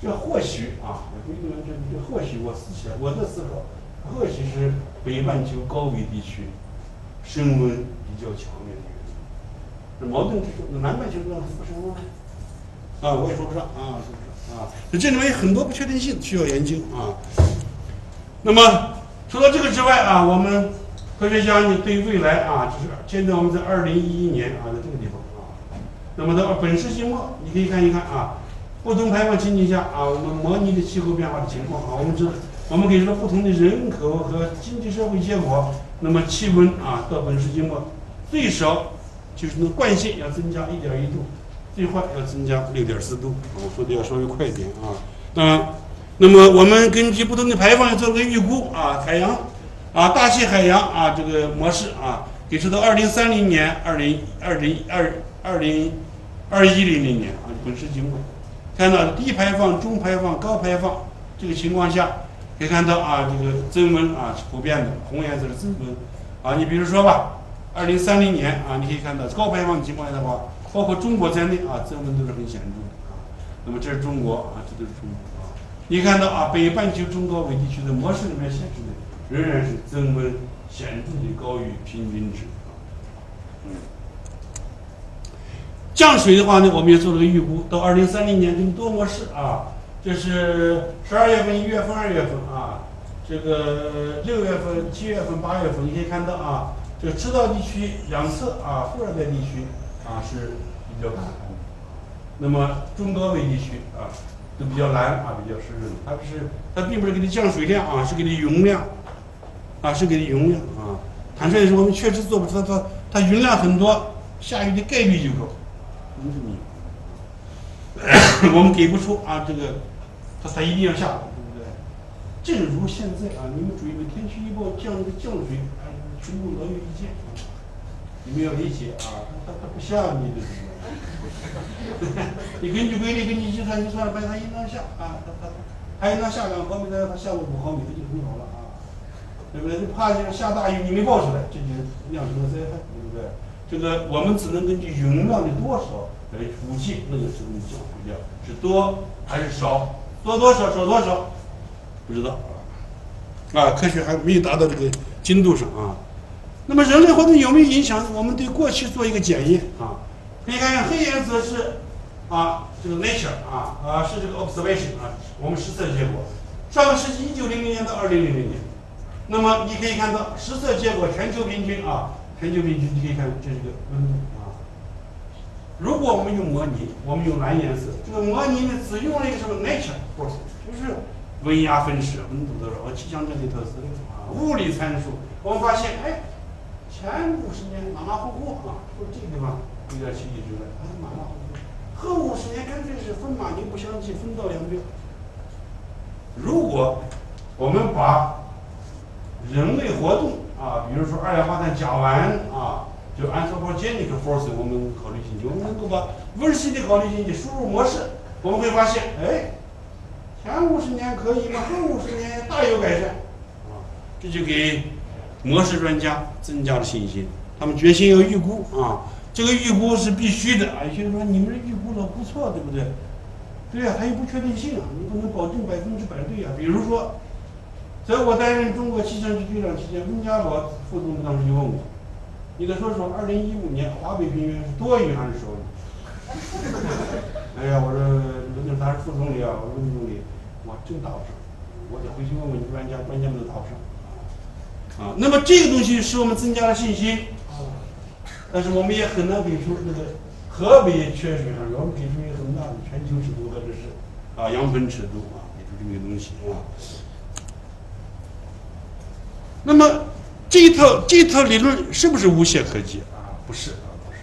这或许啊，也不一定这这或许我思想我的思考，或许是北半球高纬地区升温比较强烈的原因。那矛盾之处，那南半球这样辐射吗？啊，我也说不上啊，说不上啊，这里面有很多不确定性需要研究啊。那么除了这个之外啊，我们科学家呢对未来啊，就是现在我们在二零一一年啊，在这个地方啊，那么到本世纪末，你可以看一看啊，不同排放情景下啊，我们模拟的气候变化的情况啊，我们知道，我们可以说不同的人口和经济社会结果，那么气温啊，到本世纪末最少就是那惯性要增加一点一度。最坏要增加六点四度，我说的要稍微快一点啊。那那么我们根据不同的排放要做个预估啊，海洋啊，大气海洋啊这个模式啊，给出到二零三零年、二零二零二二零二一零零年啊，本世纪末，看到低排放、中排放、高排放这个情况下，可以看到啊，这个增温啊是普遍的，红颜色是增温啊。你比如说吧，二零三零年啊，你可以看到高排放情况下的话。包括中国在内啊，增温都是很显著的啊。那么这是中国啊，这都是中国啊。你看到啊，北半球中高纬地区的模式里面显示的仍然是增温显著的高于平均值啊。嗯。降水的话呢，我们也做了个预估，到二零三零年这个多模式啊，这是十二月份、一月份、二月份啊，这个六月份、七月份、八月份，你可以看到啊，这个赤道地区两侧啊，副热带地区。啊，是比较干旱的。那么中高纬地区啊，都比较蓝啊，比较湿润。它不是，它并不是给你降水量啊，是给你容量，啊，是给你容量啊。坦率的说，我们确实做不出，它它云量很多，下雨的概率就高。[COUGHS] 我们给不出啊，这个它它一定要下，对不对？正如现在啊，你们注意，天气预报降这个降水，啊，全部老有意见。你们要理解啊，它它不像你的什么。[LAUGHS] 你根据规律根据计算，你算了，把它应当下啊，它它它应当下两毫米，它它下了五毫米，它就很好了啊，对不对？你怕就是下大雨你没报出来，这就酿成了灾害，对不对？这个我们只能根据云量的多少来估计那个时候的降水量是多还是少，多多少少多少，不知道啊，啊，科学还没有达到这个精度上啊。那么人类活动有没有影响？我们对过去做一个检验啊。可以看看黑颜色是啊，这个 nature 啊啊是这个 observation 啊，我们实测结果。上个世纪一九零零年到二零零零年，那么你可以看到实测结果全球平均啊，全球平均你可以看这是个温度啊。如果我们用模拟，我们用蓝颜色，这个模拟呢只用了一个什么 nature force，就是温压分时温度多少，和气象这里头是啊物理参数，我们发现哎。前五十年马马虎虎啊，就这个地方有点奇迹之外，还是马马虎虎。后五十年干脆是分马牛不相及，分道扬镳。如果我们把人类活动啊，比如说二氧化碳、甲烷啊，就 anthropogenic force，我们考虑进去，我们能够把温室的考虑进去，输入模式，我们会发现，哎，前五十年可以吗？后五十年大有改善啊，这就给。模式专家增加了信心，他们决心要预估啊，这个预估是必须的啊。有些人说你们的预估的不错，对不对？对呀，它有不确定性啊，你不能保证百分之百对啊。比如说，在我担任中国气象局局长期间，温家宝副总当时就问我：“你再说说，二零一五年华北平原是多雨还是少雨？” [LAUGHS] 哎呀，我说那他是副总理啊，我说温总理，我真答不上，我得回去问问专家，专家们都答不上。啊，那么这个东西使我们增加了信心啊，但是我们也很难给出那个河北缺水啊，我们给出一个很大的全球尺度或者是啊样本尺度啊，给出这个东西啊。那么这一套这一套理论是不是无懈可击啊？不是啊，不是。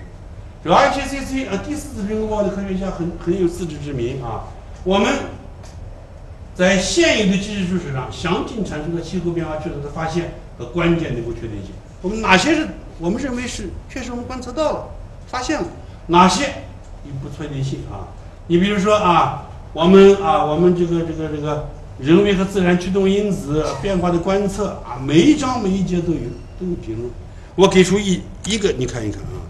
这 IPCC 啊，第四次评估报的科学家很很有自知之明啊，我们。在现有的技术基础上，详尽阐述了气候变化确实的发现和关键的不确定性。我们哪些是我们认为是确实我们观测到了、发现了？哪些有不确定性啊？你比如说啊，我们啊，我们这个这个这个人为和自然驱动因子变化的观测啊，每一章每一节都有都有评论。我给出一一个，你看一看啊，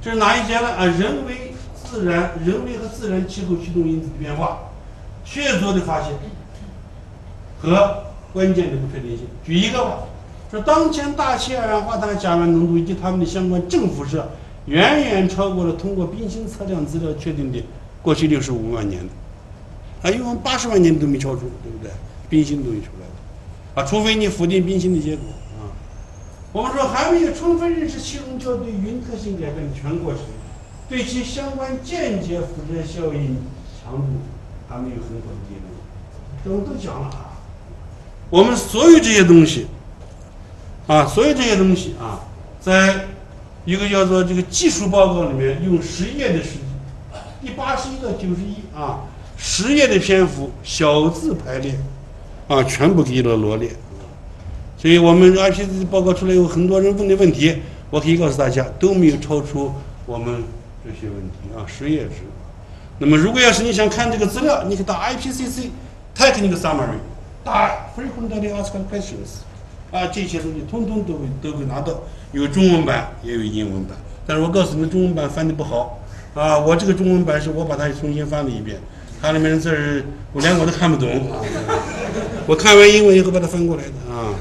这是哪一节呢？啊，人为自然、人为和自然气候驱动因子的变化，确凿的发现。和关键的不确定性。举一个吧，说当前大气二氧化碳、甲烷浓度以及它们的相关正辐射，远远超过了通过冰芯测量资料确定的过去六十五万年的，啊，因为我们八十万年都没超出，对不对？冰芯都没出来的，啊，除非你否定冰芯的结果啊。我们说还没有充分认识气溶胶对云特性改变的全过程，对其相关间接辐射效应强度还没有很好的结论，这我们都讲了啊。我们所有这些东西，啊，所有这些东西啊，在一个叫做这个技术报告里面，用十页的时间，第八十一到九十一啊，十页的篇幅，小字排列，啊，全部给了罗列。所以我们 IPCC 报告出来有很多人问的问题，我可以告诉大家，都没有超出我们这些问题啊，十页纸。那么，如果要是你想看这个资料，你可以打 IPCC Technical Summary。打 frequently asked questions，啊，这些东西通通都会都会拿到，有中文版也有英文版。但是我告诉你们，中文版翻的不好，啊，我这个中文版是我把它重新翻了一遍，它里面的字儿我连我都看不懂啊，我看完英文以后把它翻过来的啊。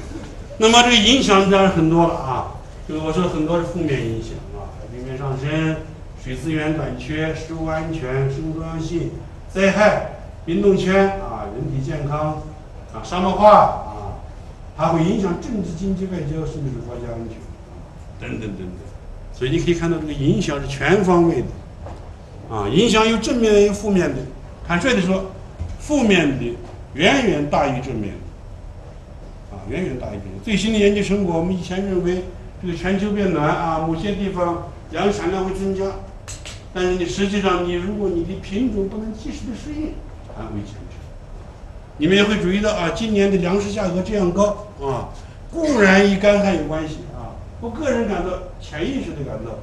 那么这个影响当然很多了啊，就我说很多是负面影响啊，海平面上升、水资源短缺、食物安全、生物多样性、灾害、运动圈啊、人体健康。啊，沙漠化啊，它会影响政治、经济、外交，甚至是国家安全，等等等等。所以你可以看到，这个影响是全方位的，啊，影响有正面的，有负面的。坦率的说，负面的远远大于正面的，啊，远远大于正面。最新的研究成果，我们以前认为这个全球变暖啊，某些地方粮食产量会增加，但是你实际上，你如果你的品种不能及时的适应，还会减。你们也会注意到啊，今年的粮食价格这样高啊，固然与干旱有关系啊，我个人感到潜意识的感到，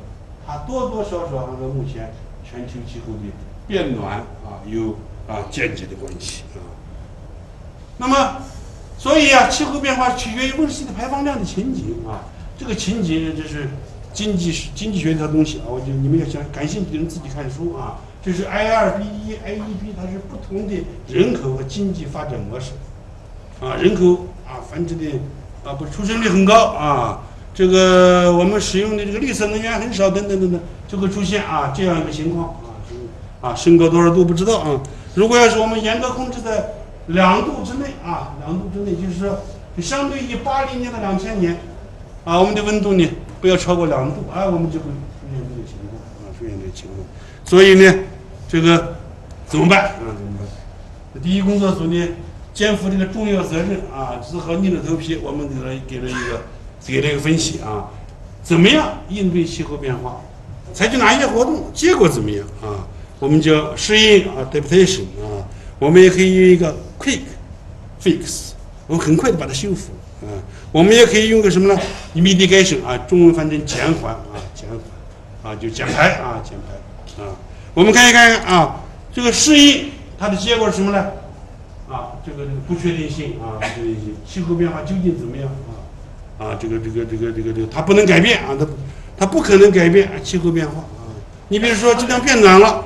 它多多少少还和目前全球气候的变暖啊有啊间接的关系啊。那么，所以啊，气候变化取决于温室气体排放量的情景啊。这个情景这是经济经济学一套东西啊。我觉得你们要想感兴趣的人自己看书啊。这是 I 二 B 一 A 一 B，它是不同的人口和经济发展模式啊。人口啊繁殖的啊不出生率很高啊。这个我们使用的这个绿色能源很少，等等等等，就会出现啊这样一个情况啊，升高多少度不知道啊。如果要是我们严格控制在两度之内啊，两度之内，就是说相对于八零年到两千年啊，我们的温度呢不要超过两度啊，我们就会出现这个情况啊，出现这个情况。所以呢，这个怎么办啊？怎么办？第一工作组呢肩负这个重要责任啊，只好硬着头皮，我们给了给了一个。给了一个分析啊，怎么样应对气候变化？采取哪一些活动？结果怎么样啊？我们叫适应啊，adaptation 啊。我们也可以用一个 quick fix，我们很快的把它修复啊。我们也可以用个什么呢？mitigation 啊，中文翻成减缓啊，减缓啊，就减排啊，减排啊。我们看一看啊，这个适应它的结果是什么呢？啊，这个这个不确定性啊，不确定性，气候变化究竟怎么样啊？啊，这个这个这个这个这个，它不能改变啊，它它不可能改变气候变化啊。你比如说，今天变暖了，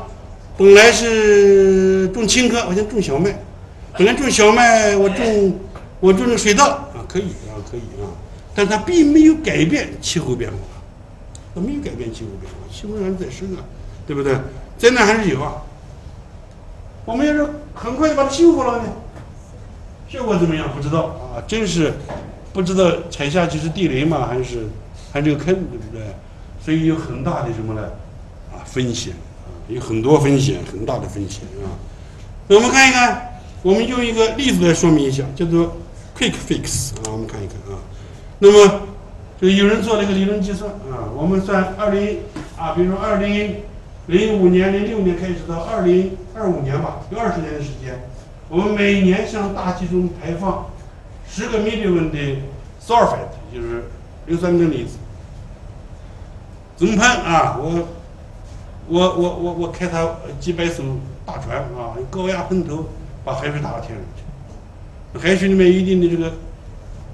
本来是种青稞，我想种小麦，本来种小麦，我种我种的水稻啊，可以啊，可以啊，但它并没有改变气候变化，它没有改变气候变化，气候还是在升啊，对不对？灾难还是有啊。我们要是很快就把它修复了呢，效果怎么样？不知道啊，真是。不知道踩下去是地雷吗？还是还是个坑，对不对？所以有很大的什么呢？啊，风险，有很多风险，很大的风险啊。那我们看一看，我们用一个例子来说明一下，叫做 quick fix 啊。我们看一看啊。那么，就有人做了一个理论计算啊。我们算二零啊，比如说二零零五年、零六年开始到二零二五年吧，有二十年的时间，我们每年向大气中排放。十个 million 的 sulfate 就是硫酸根离子，怎么判啊？我我我我我开它几百艘大船啊，高压喷头把海水打到天上去，海水里面一定的这个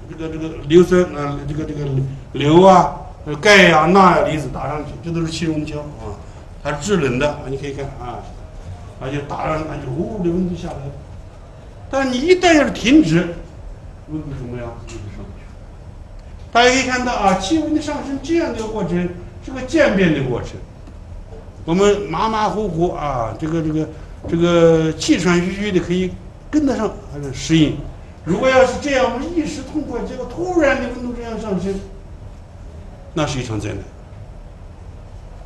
这个这个硫酸啊，这个这个硫啊、钙呀、钠呀离子打上去，这都是气溶胶啊，它制冷的，你可以看啊，而且打上那就呜的温度下来，但你一旦要是停止。温度怎么样？温度上去。大家可以看到啊，气温的上升这样的一个过程是个渐变的过程。我们马马虎虎啊，这个这个这个气喘吁吁的可以跟得上，还是适应。如果要是这样，我们一时痛快，结果突然的温度这样上升，那是一场灾难。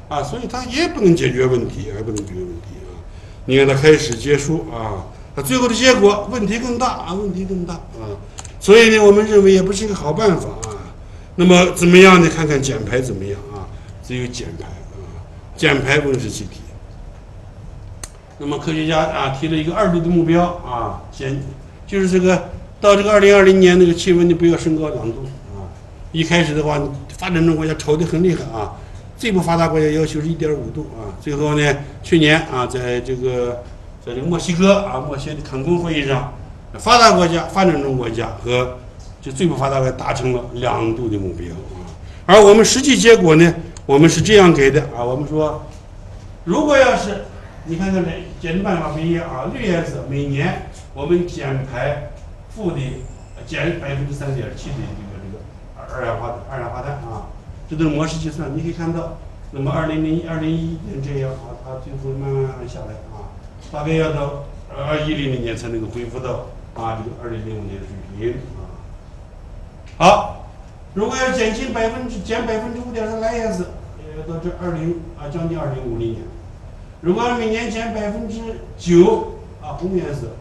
啊，所以它也不能解决问题，也不能解决问题啊。你看它开始结束啊，它最后的结果问题更大啊，问题更大啊。所以呢，我们认为也不是一个好办法啊。那么怎么样呢？看看减排怎么样啊？只有减排，减排温室气体。那么科学家啊提了一个二度的目标啊，减就是这个到这个二零二零年那个气温就不要升高两度啊。一开始的话，发展中国家吵得很厉害啊，最不发达国家要求是一点五度啊。最后呢，去年啊，在这个在这个墨西哥啊，墨西哥坎昆会议上。发达国家、发展中国家和就最不发达国家达成了两度的目标啊，而我们实际结果呢，我们是这样给的啊，我们说，如果要是你看看这减的办法不一样啊，绿颜色每年我们减排负的减百分之三点七的这个这个二氧化碳二氧化碳啊，这都是模式计算，你可以看到，那么二零零二零一一年这样啊，它最后慢慢慢慢下来啊，大概要到二一零零年才能够恢复到。啊，这个二零零五年的水平啊，好，如果要减轻百分之减百分之五点三蓝颜色，要到这二零啊将近二零五零年，如果每年减百分之九啊红颜色，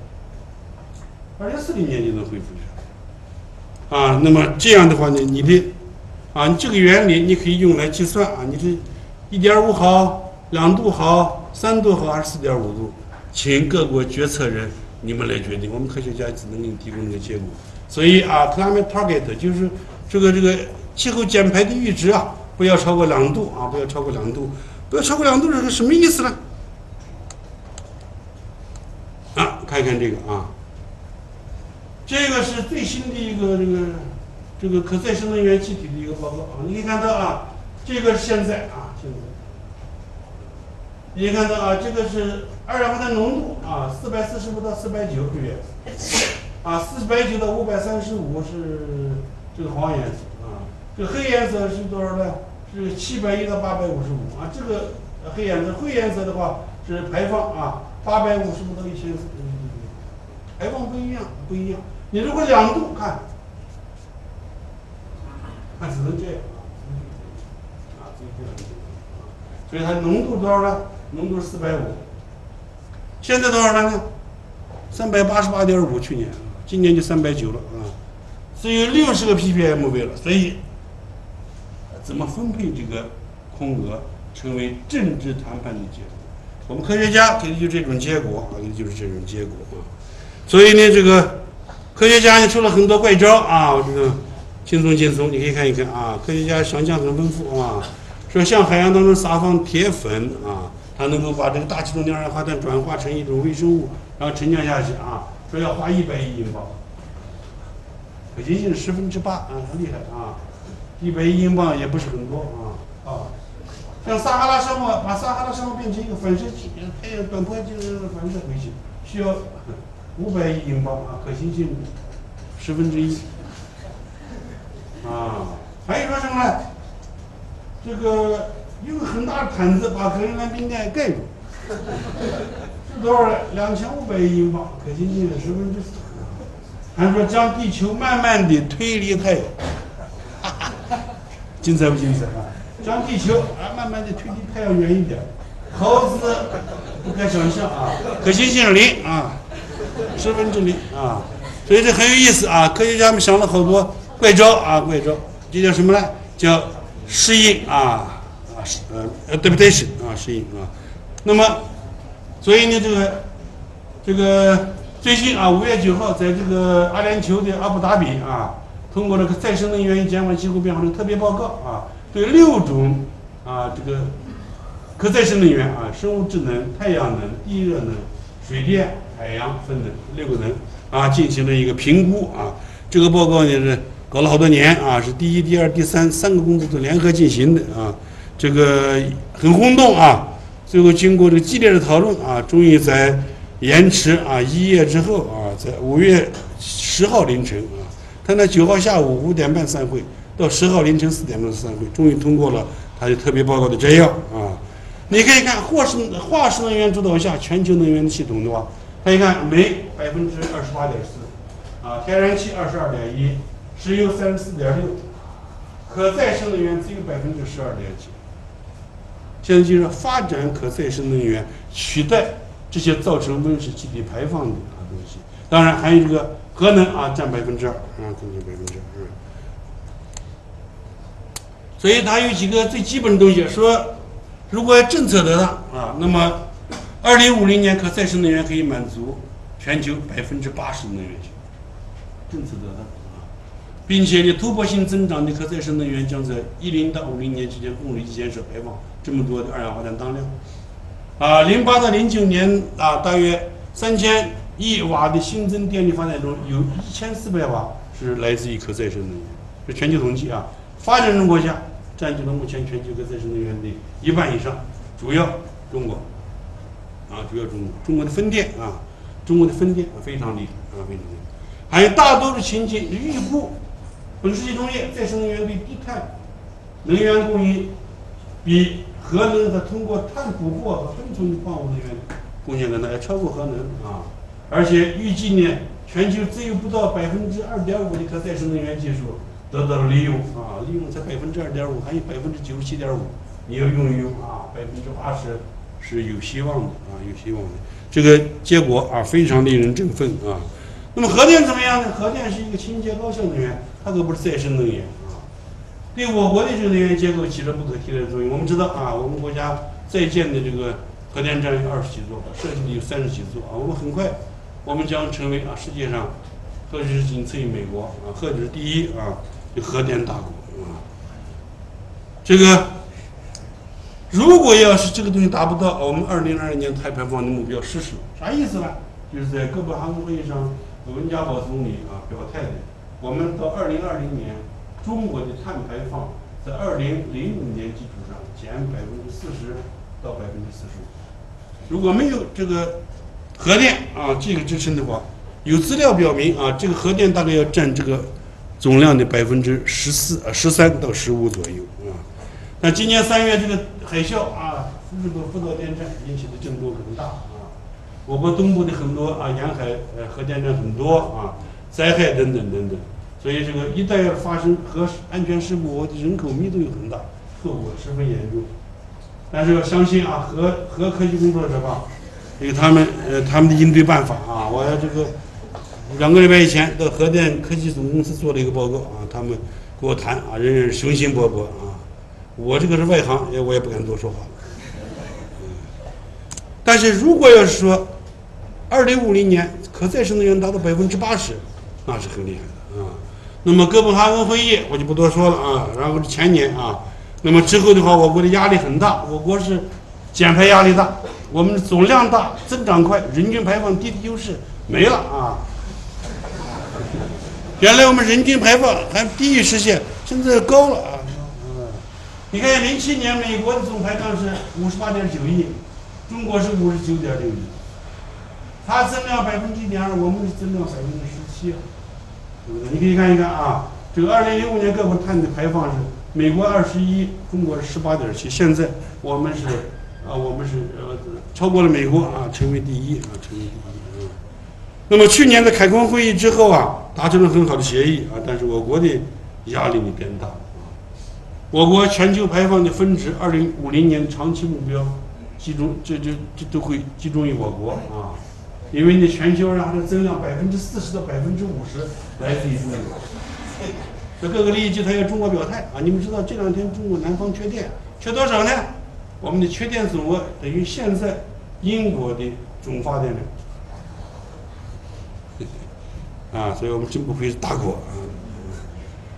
二零四零年就能恢复啊，那么这样的话呢，你的啊，你这个原理你可以用来计算啊，你是一点五毫，两度毫，三度好还是四点五度，请各国决策人。你们来决定，我们科学家只能给你提供一个结果。所以啊，climate target 就是这个这个气候减排的阈值啊，不要超过两度啊，不要超过两度，不要超过两度是个什么意思呢？啊，看一看这个啊，这个是最新的一个这个这个可再生能源气体的一个报告啊，你可以看到啊，这个是现在啊，现在，你看到啊，这个是二氧化碳浓度啊，四百四十五到四百九 ppm，啊，四百九到五百三十五是这个黄颜色啊，这黑颜色是多少呢？是七百一到八百五十五啊，这个黑颜色，灰颜色的话是排放啊。八百五十五到一千四，排放不一样，不一样。你如果两度看，那只能这样啊，只能这样。所以它浓度多少呢？浓度四百五。现在多少了呢？三百八十八点五，去年，今年就三百九了啊。只有六十个 ppm 位了，所以怎么分配这个空额，成为政治谈判的结果。我们科学家给的就这种结果啊，给的就是这种结果啊。所以呢，这个科学家呢出了很多怪招啊，这个轻松轻松，你可以看一看啊。科学家想象很丰富啊，说向海洋当中撒放铁粉啊，它能够把这个大气中的二氧化碳转化成一种微生物，然后沉降下去啊。说要花一百亿英镑，可行性十分之八啊，很厉害啊。一百亿英镑也不是很多啊啊。像撒哈拉沙漠，把撒哈拉沙漠变成一个反射器，太阳短波就是反射回去，需要五百亿英镑啊，可行性十分之一。啊，还有说什么呢？这个用很大的毯子把格陵兰冰盖盖住，是多少？两千五百亿英镑，可行性十分之四。还说将地球慢慢地推离太阳，精彩不精彩啊？将地球啊慢慢的推离太阳远一点，猴子不可想象啊，可行性零啊，十分之零啊，所以这很有意思啊。科学家们想了好多怪招啊，怪招，这叫什么呢？叫适应啊啊呃 adaptation 啊适应啊。那么，所以呢这个这个最近啊五月九号在这个阿联酋的阿布达比啊，通过这个再生能源与减缓气候变化的特别报告啊。对六种啊，这个可再生能源啊，生物质能、太阳能、地热能、水电、海洋风能六个能啊，进行了一个评估啊。这个报告呢是搞了好多年啊，是第一、第二、第三三个工作组联合进行的啊。这个很轰动啊。最后经过这个激烈的讨论啊，终于在延迟啊一夜之后啊，在五月十号凌晨他那九号下午五点半散会。到十号凌晨四点钟散会，终于通过了他的特别报告的摘要啊！你可以看，或是化石能源主导下全球能源的系统的话，他一看煤百分之二十八点四，啊，天然气二十二点一，石油三十四点六，可再生能源只有百分之十二点几。现在就是发展可再生能源，取代这些造成温室气体排放的啊东西。当然还有这个核能啊，占百分之二，啊，将近百分之二。所以它有几个最基本的东西，说如果政策得当啊，那么二零五零年可再生能源可以满足全球百分之八十的能源需求，政策得当啊，并且呢突破性增长的可再生能源将在一零到五零年之间共同减少排放这么多的二氧化碳当量，啊，零八到零九年啊，大约三千亿瓦的新增电力发电中有一千四百瓦是来自于可再生能源，是全球统计啊，发展中国家。占据了目前全球可再生能源的一半以上，主要中国，啊，主要中国，中国的风电啊，中国的风电非常厉害啊，非常厉害。还有大多数情景预估，本世纪中叶再生能源对低碳能源供应比核能和通过碳捕获和分存矿物能源贡献可能要超过核能啊，而且预计呢，全球只有不到百分之二点五的可再生能源技术。得到了利用啊，利用才百分之二点五，还有百分之九十七点五，你要用一用啊，百分之八十是有希望的啊，有希望的。这个结果啊，非常令人振奋啊。那么核电怎么样呢？核电是一个清洁高效能源，它可不是再生能源啊，对我国的这个能源结构起着不可替代的作用。我们知道啊，我们国家在建的这个核电站有二十几座，设计的有三十几座啊。我们很快，我们将成为啊世界上，或者是仅次于美国啊，或者是第一啊。就核电大国啊，这个如果要是这个东西达不到我们二零二二年碳排放的目标失守，啥意思呢？就是在哥本哈根会议上，温家宝总理啊表态的，我们到二零二零年，中国的碳排放在二零零五年基础上减百分之四十到百分之四十五。如果没有这个核电啊这个支撑的话，有资料表明啊，这个核电大概要占这个总量的百分之十四啊十三到十五左右啊。那今年三月这个海啸啊，日本福岛电站引起的震动很大啊，我国东部的很多啊沿海呃核电站很多啊，灾害等等等等，所以这个一旦要发生核安全事故，我的人口密度又很大，后果十分严重。但是要相信啊，核核科技工作者吧，因为他们呃他们的应对办法啊。我这个两个礼拜以前到核电科技总公司做了一个报告啊，他们跟我谈啊，人人雄心勃勃啊。我这个是外行，也我也不敢多说话。嗯但是如果要是说，二零五零年可再生能源达到百分之八十，那是很厉害的啊。那么哥本哈根会议我就不多说了啊。然后是前年啊，那么之后的话，我国的压力很大，我国是减排压力大，我们总量大，增长快，人均排放低的优势没了啊。[LAUGHS] 原来我们人均排放还低于实现，现在高了啊。你看，零七年美国的总排放是五十八点九亿，中国是五十九点六亿，它增量百分之一点二，我们是增量百分之十七，对不对？你可以看一看啊，这个二零零五年各国碳的排放是美国二十一，中国十八点七，现在我们是啊，我们是呃超过了美国啊，成为第一啊，成为第一啊。那么去年的开空会议之后啊，达成了很好的协议啊，但是我国的压力呢变大啊。我国全球排放的分值，二零五零年长期目标集中，这这这都会集中于我国啊，因为呢，全球然后增量百分之四十到百分之五十来自于中国，[LAUGHS] 这各个利益集团要中国表态啊！你们知道这两天中国南方缺电，缺多少呢？我们的缺电总额等于现在英国的总发电量 [LAUGHS] 啊！所以我们真不愧是大国啊！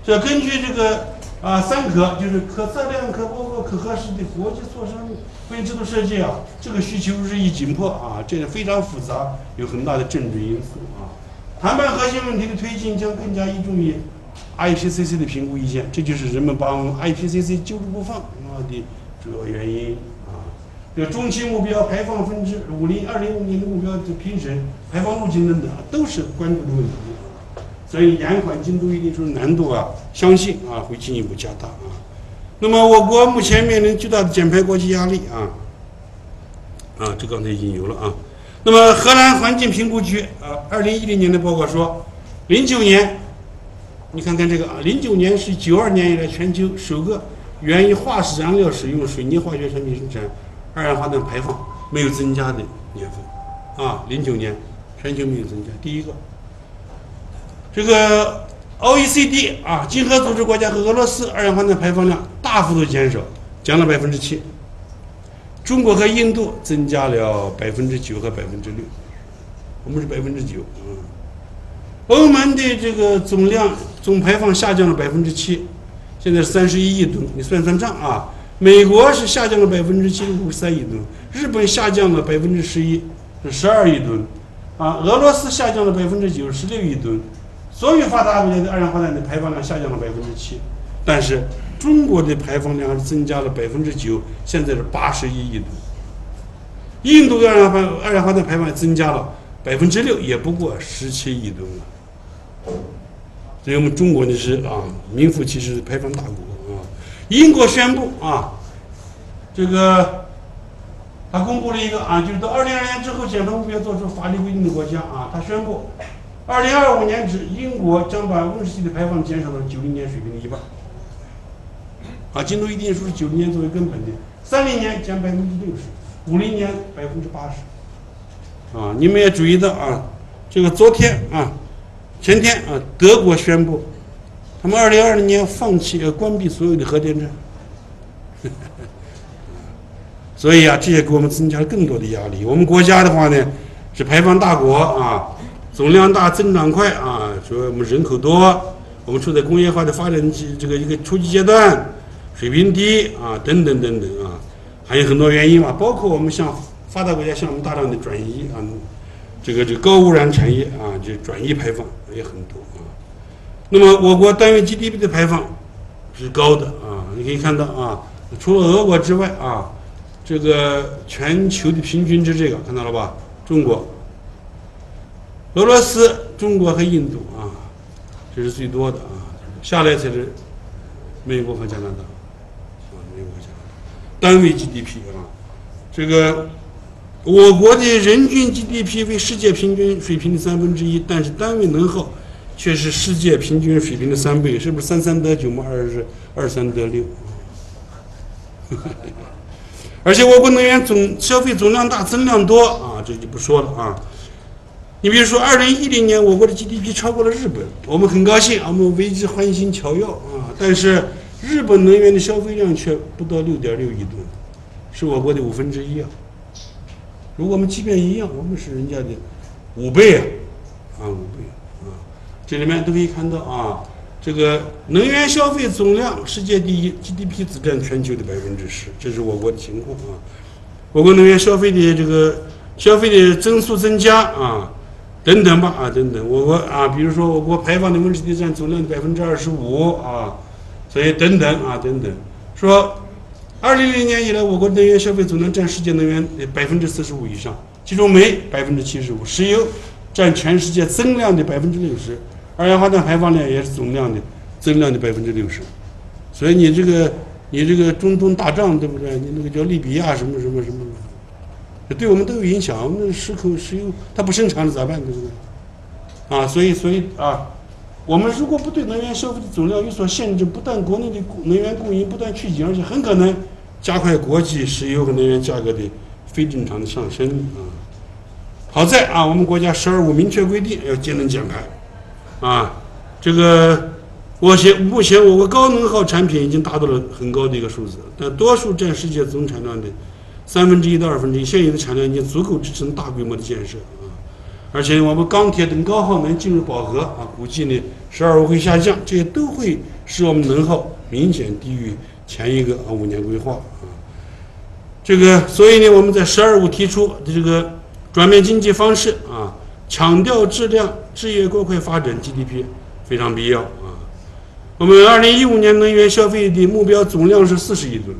这根据这个。啊，三可就是可测量、可包括可核实的国际磋商会制度设计啊，这个需求日益紧迫啊，这个非常复杂，有很大的政治因素啊。谈判核心问题的推进将更加依重于 IPCC 的评估意见，这就是人们把 IPCC 揪住不放啊的主要原因啊。这个中期目标、排放分支、五零二零五年的目标的评审、排放路径等等，都是关注的问题。所以延缓进度一定程度难度啊，相信啊会进一步加大啊。那么我国目前面临巨大的减排国际压力啊，啊这刚才已经有了啊。那么荷兰环境评估局啊，二零一零年的报告说，零九年，你看看这个啊，零九年是九二年以来全球首个源于化石燃料使用水泥化学产品生产二氧化碳排放没有增加的年份啊，零九年全球没有增加，第一个。这个 OECD 啊，经合组织国家和俄罗斯二氧化碳排放量大幅度减少，降了百分之七。中国和印度增加了百分之九和百分之六，我们是百分之九。嗯，欧盟的这个总量总排放下降了百分之七，现在是三十一亿吨，你算算账啊。美国是下降了百分之七十，五三亿吨；日本下降了百分之十一，是十二亿吨。啊，俄罗斯下降了百分之九，十六亿吨。所有发达国家的二氧化碳的排放量下降了百分之七，但是中国的排放量增加了百分之九，现在是八十一亿吨。印度的二氧化二氧化碳排放增加了百分之六，也不过十七亿吨了。所以我们中国呢是啊，名副其实的排放大国啊。英国宣布啊，这个他公布了一个啊，就是到二零二年之后减排目标做出法律规定的国家啊，他宣布。二零二五年止，英国将把温室气体排放减少到九零年水平的一半。啊，进度一定数是九零年作为根本的，三零年减百分之六十，五零年百分之八十。啊，你们也注意到啊，这个昨天啊，前天啊，德国宣布，他们二零二零年放弃呃关闭所有的核电站。[LAUGHS] 所以啊，这也给我们增加了更多的压力。我们国家的话呢，是排放大国啊。总量大，增长快啊！说我们人口多，我们处在工业化的发展期这个一个初级阶段，水平低啊，等等等等啊，还有很多原因嘛，包括我们向发达国家向我们大量的转移啊，这个这个高污染产业啊，就转移排放也很多啊。那么我国单位 GDP 的排放是高的啊，你可以看到啊，除了俄国之外啊，这个全球的平均值这个看到了吧？中国、俄罗斯、中国和印度啊，这是最多的啊，下来才是美国和加拿大啊，美国和加拿大单位 GDP 啊，这个我国的人均 GDP 为世界平均水平的三分之一，但是单位能耗却是世界平均水平的三倍，是不是三三得九嘛？二是二三得六。[LAUGHS] 而且我国能源总消费总量大，增量多啊，这就不说了啊。你比如说，二零一零年我国的 GDP 超过了日本，我们很高兴，我们为之欢欣巧耀啊。但是日本能源的消费量却不到六点六亿吨，是我国的五分之一啊。如果我们即便一样，我们是人家的五倍啊，啊五倍啊。这里面都可以看到啊。这个能源消费总量世界第一，GDP 只占全球的百分之十，这是我国的情况啊。我国能源消费的这个消费的增速增加啊，等等吧啊等等。我国啊，比如说我国排放的温室气体占总量的百分之二十五啊，所以等等啊等等。说，二零零年以来，我国能源消费总量占世界能源的百分之四十五以上，其中煤百分之七十五，石油占全世界增量的百分之六十。二氧化碳排放量也是总量的增量的百分之六十，所以你这个你这个中东打仗对不对？你那个叫利比亚什么什么什么，对我们都有影响。我们石口石油它不生产了咋办？对不对？啊，所以所以啊，我们如果不对能源消费的总量有所限制，不但国内的能源供应不断趋紧，而且很可能加快国际石油和能源价格的非正常的上升啊。好在啊，我们国家“十二五”明确规定要节能减排。啊，这个，我现目前我国高能耗产品已经达到了很高的一个数字，但多数占世界总产量的三分之一到二分之一，现有的产量已经足够支撑大规模的建设啊。而且我们钢铁等高耗能进入饱和啊，估计呢十二五会下降，这些都会使我们能耗明显低于前一个啊五年规划。这个，所以呢，我们在十二五提出的这个转变经济方式啊。强调质量，制约过快发展 GDP 非常必要啊！我们二零一五年能源消费的目标总量是四十亿吨，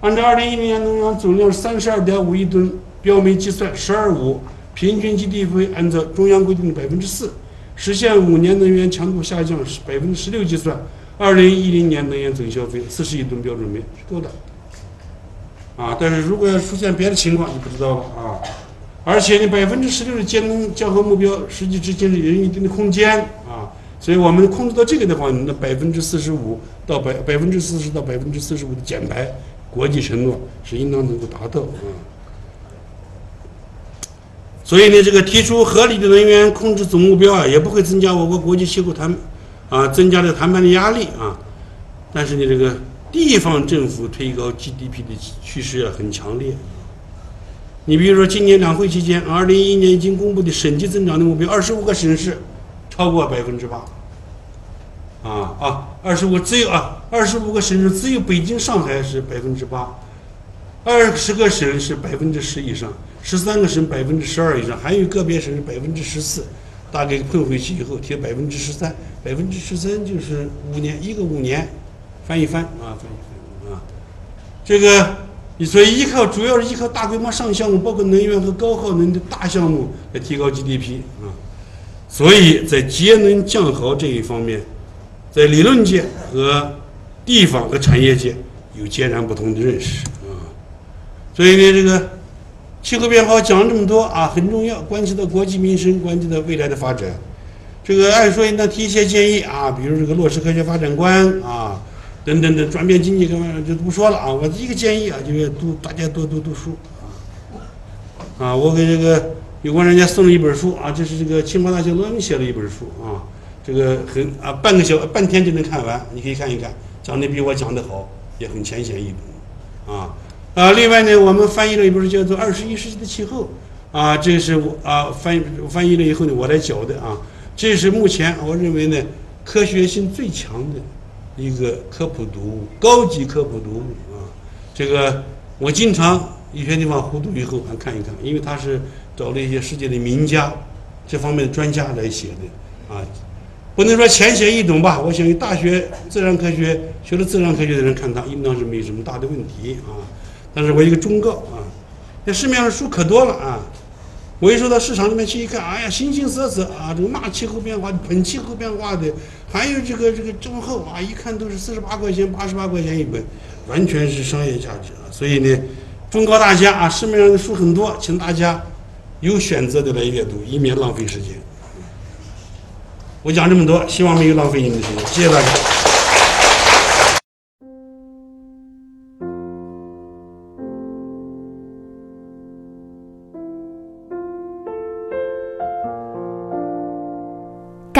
按照二零一零年能源总量三十二点五亿吨标煤计算，十二五平均 GDP 按照中央规定的百分之四，实现五年能源强度下降是百分之十六计算，二零一零年能源总消费四十亿吨标准煤是够的啊！但是如果要出现别的情况，就不知道了啊！而且呢，百分之十六的节能降耗目标，实际执行是有一定的空间啊。所以我们控制到这个的话，那百分之四十五到百百分之四十到百分之四十五的减排，国际承诺是应当能够达到啊。所以呢，这个提出合理的能源控制总目标啊，也不会增加我国国际气候谈啊，增加这个谈判的压力啊。但是呢，这个地方政府推高 GDP 的趋势啊，很强烈。你比如说，今年两会期间，二零一一年已经公布的省级增长的目标，二十五个省市超过百分之八。啊啊，二十五只有啊，二十五个省市只有北京、上海是百分之八，二十个省是百分之十以上，十三个省百分之十二以上，还有个别省是百分之十四，大概碰回去以后贴百分之十三，百分之十三就是五年一个五年，翻一翻啊，翻一翻啊，这个。你所以依靠主要是依靠大规模上项目，包括能源和高耗能的大项目来提高 GDP 啊。所以在节能降耗这一方面，在理论界和地方和产业界有截然不同的认识啊。所以呢，这个气候变化讲了这么多啊，很重要，关系到国计民生，关系到未来的发展。这个按说应当提一些建议啊，比如这个落实科学发展观啊。等等等，转变经济干嘛就不说了啊！我一个建议啊，就是读大家多多读书啊！啊，我给这个有关人家送了一本书啊，这是这个清华大学罗明写的一本书啊，这个很啊，半个小半天就能看完，你可以看一看，讲的比我讲的好，也很浅显易懂啊啊！另外呢，我们翻译了一本书叫做《二十一世纪的气候》啊，这是我啊翻译翻译了以后呢，我来教的啊，这是目前我认为呢科学性最强的。一个科普读物，高级科普读物啊。这个我经常一些地方糊涂以后还看一看，因为他是找了一些世界的名家，这方面的专家来写的啊。不能说浅显易懂吧？我想大学自然科学学了自然科学的人看它，应当是没什么大的问题啊。但是我一个忠告啊，那市面上书可多了啊。我一说到市场里面去一看，哎呀，形形色色啊，这个骂气候变化本、气候变化的，还有这个这个忠厚啊，一看都是四十八块钱、八十八块钱一本，完全是商业价值啊。所以呢，忠告大家啊，市面上的书很多，请大家有选择的来阅读，以免浪费时间。我讲这么多，希望没有浪费你们的时间，谢谢大家。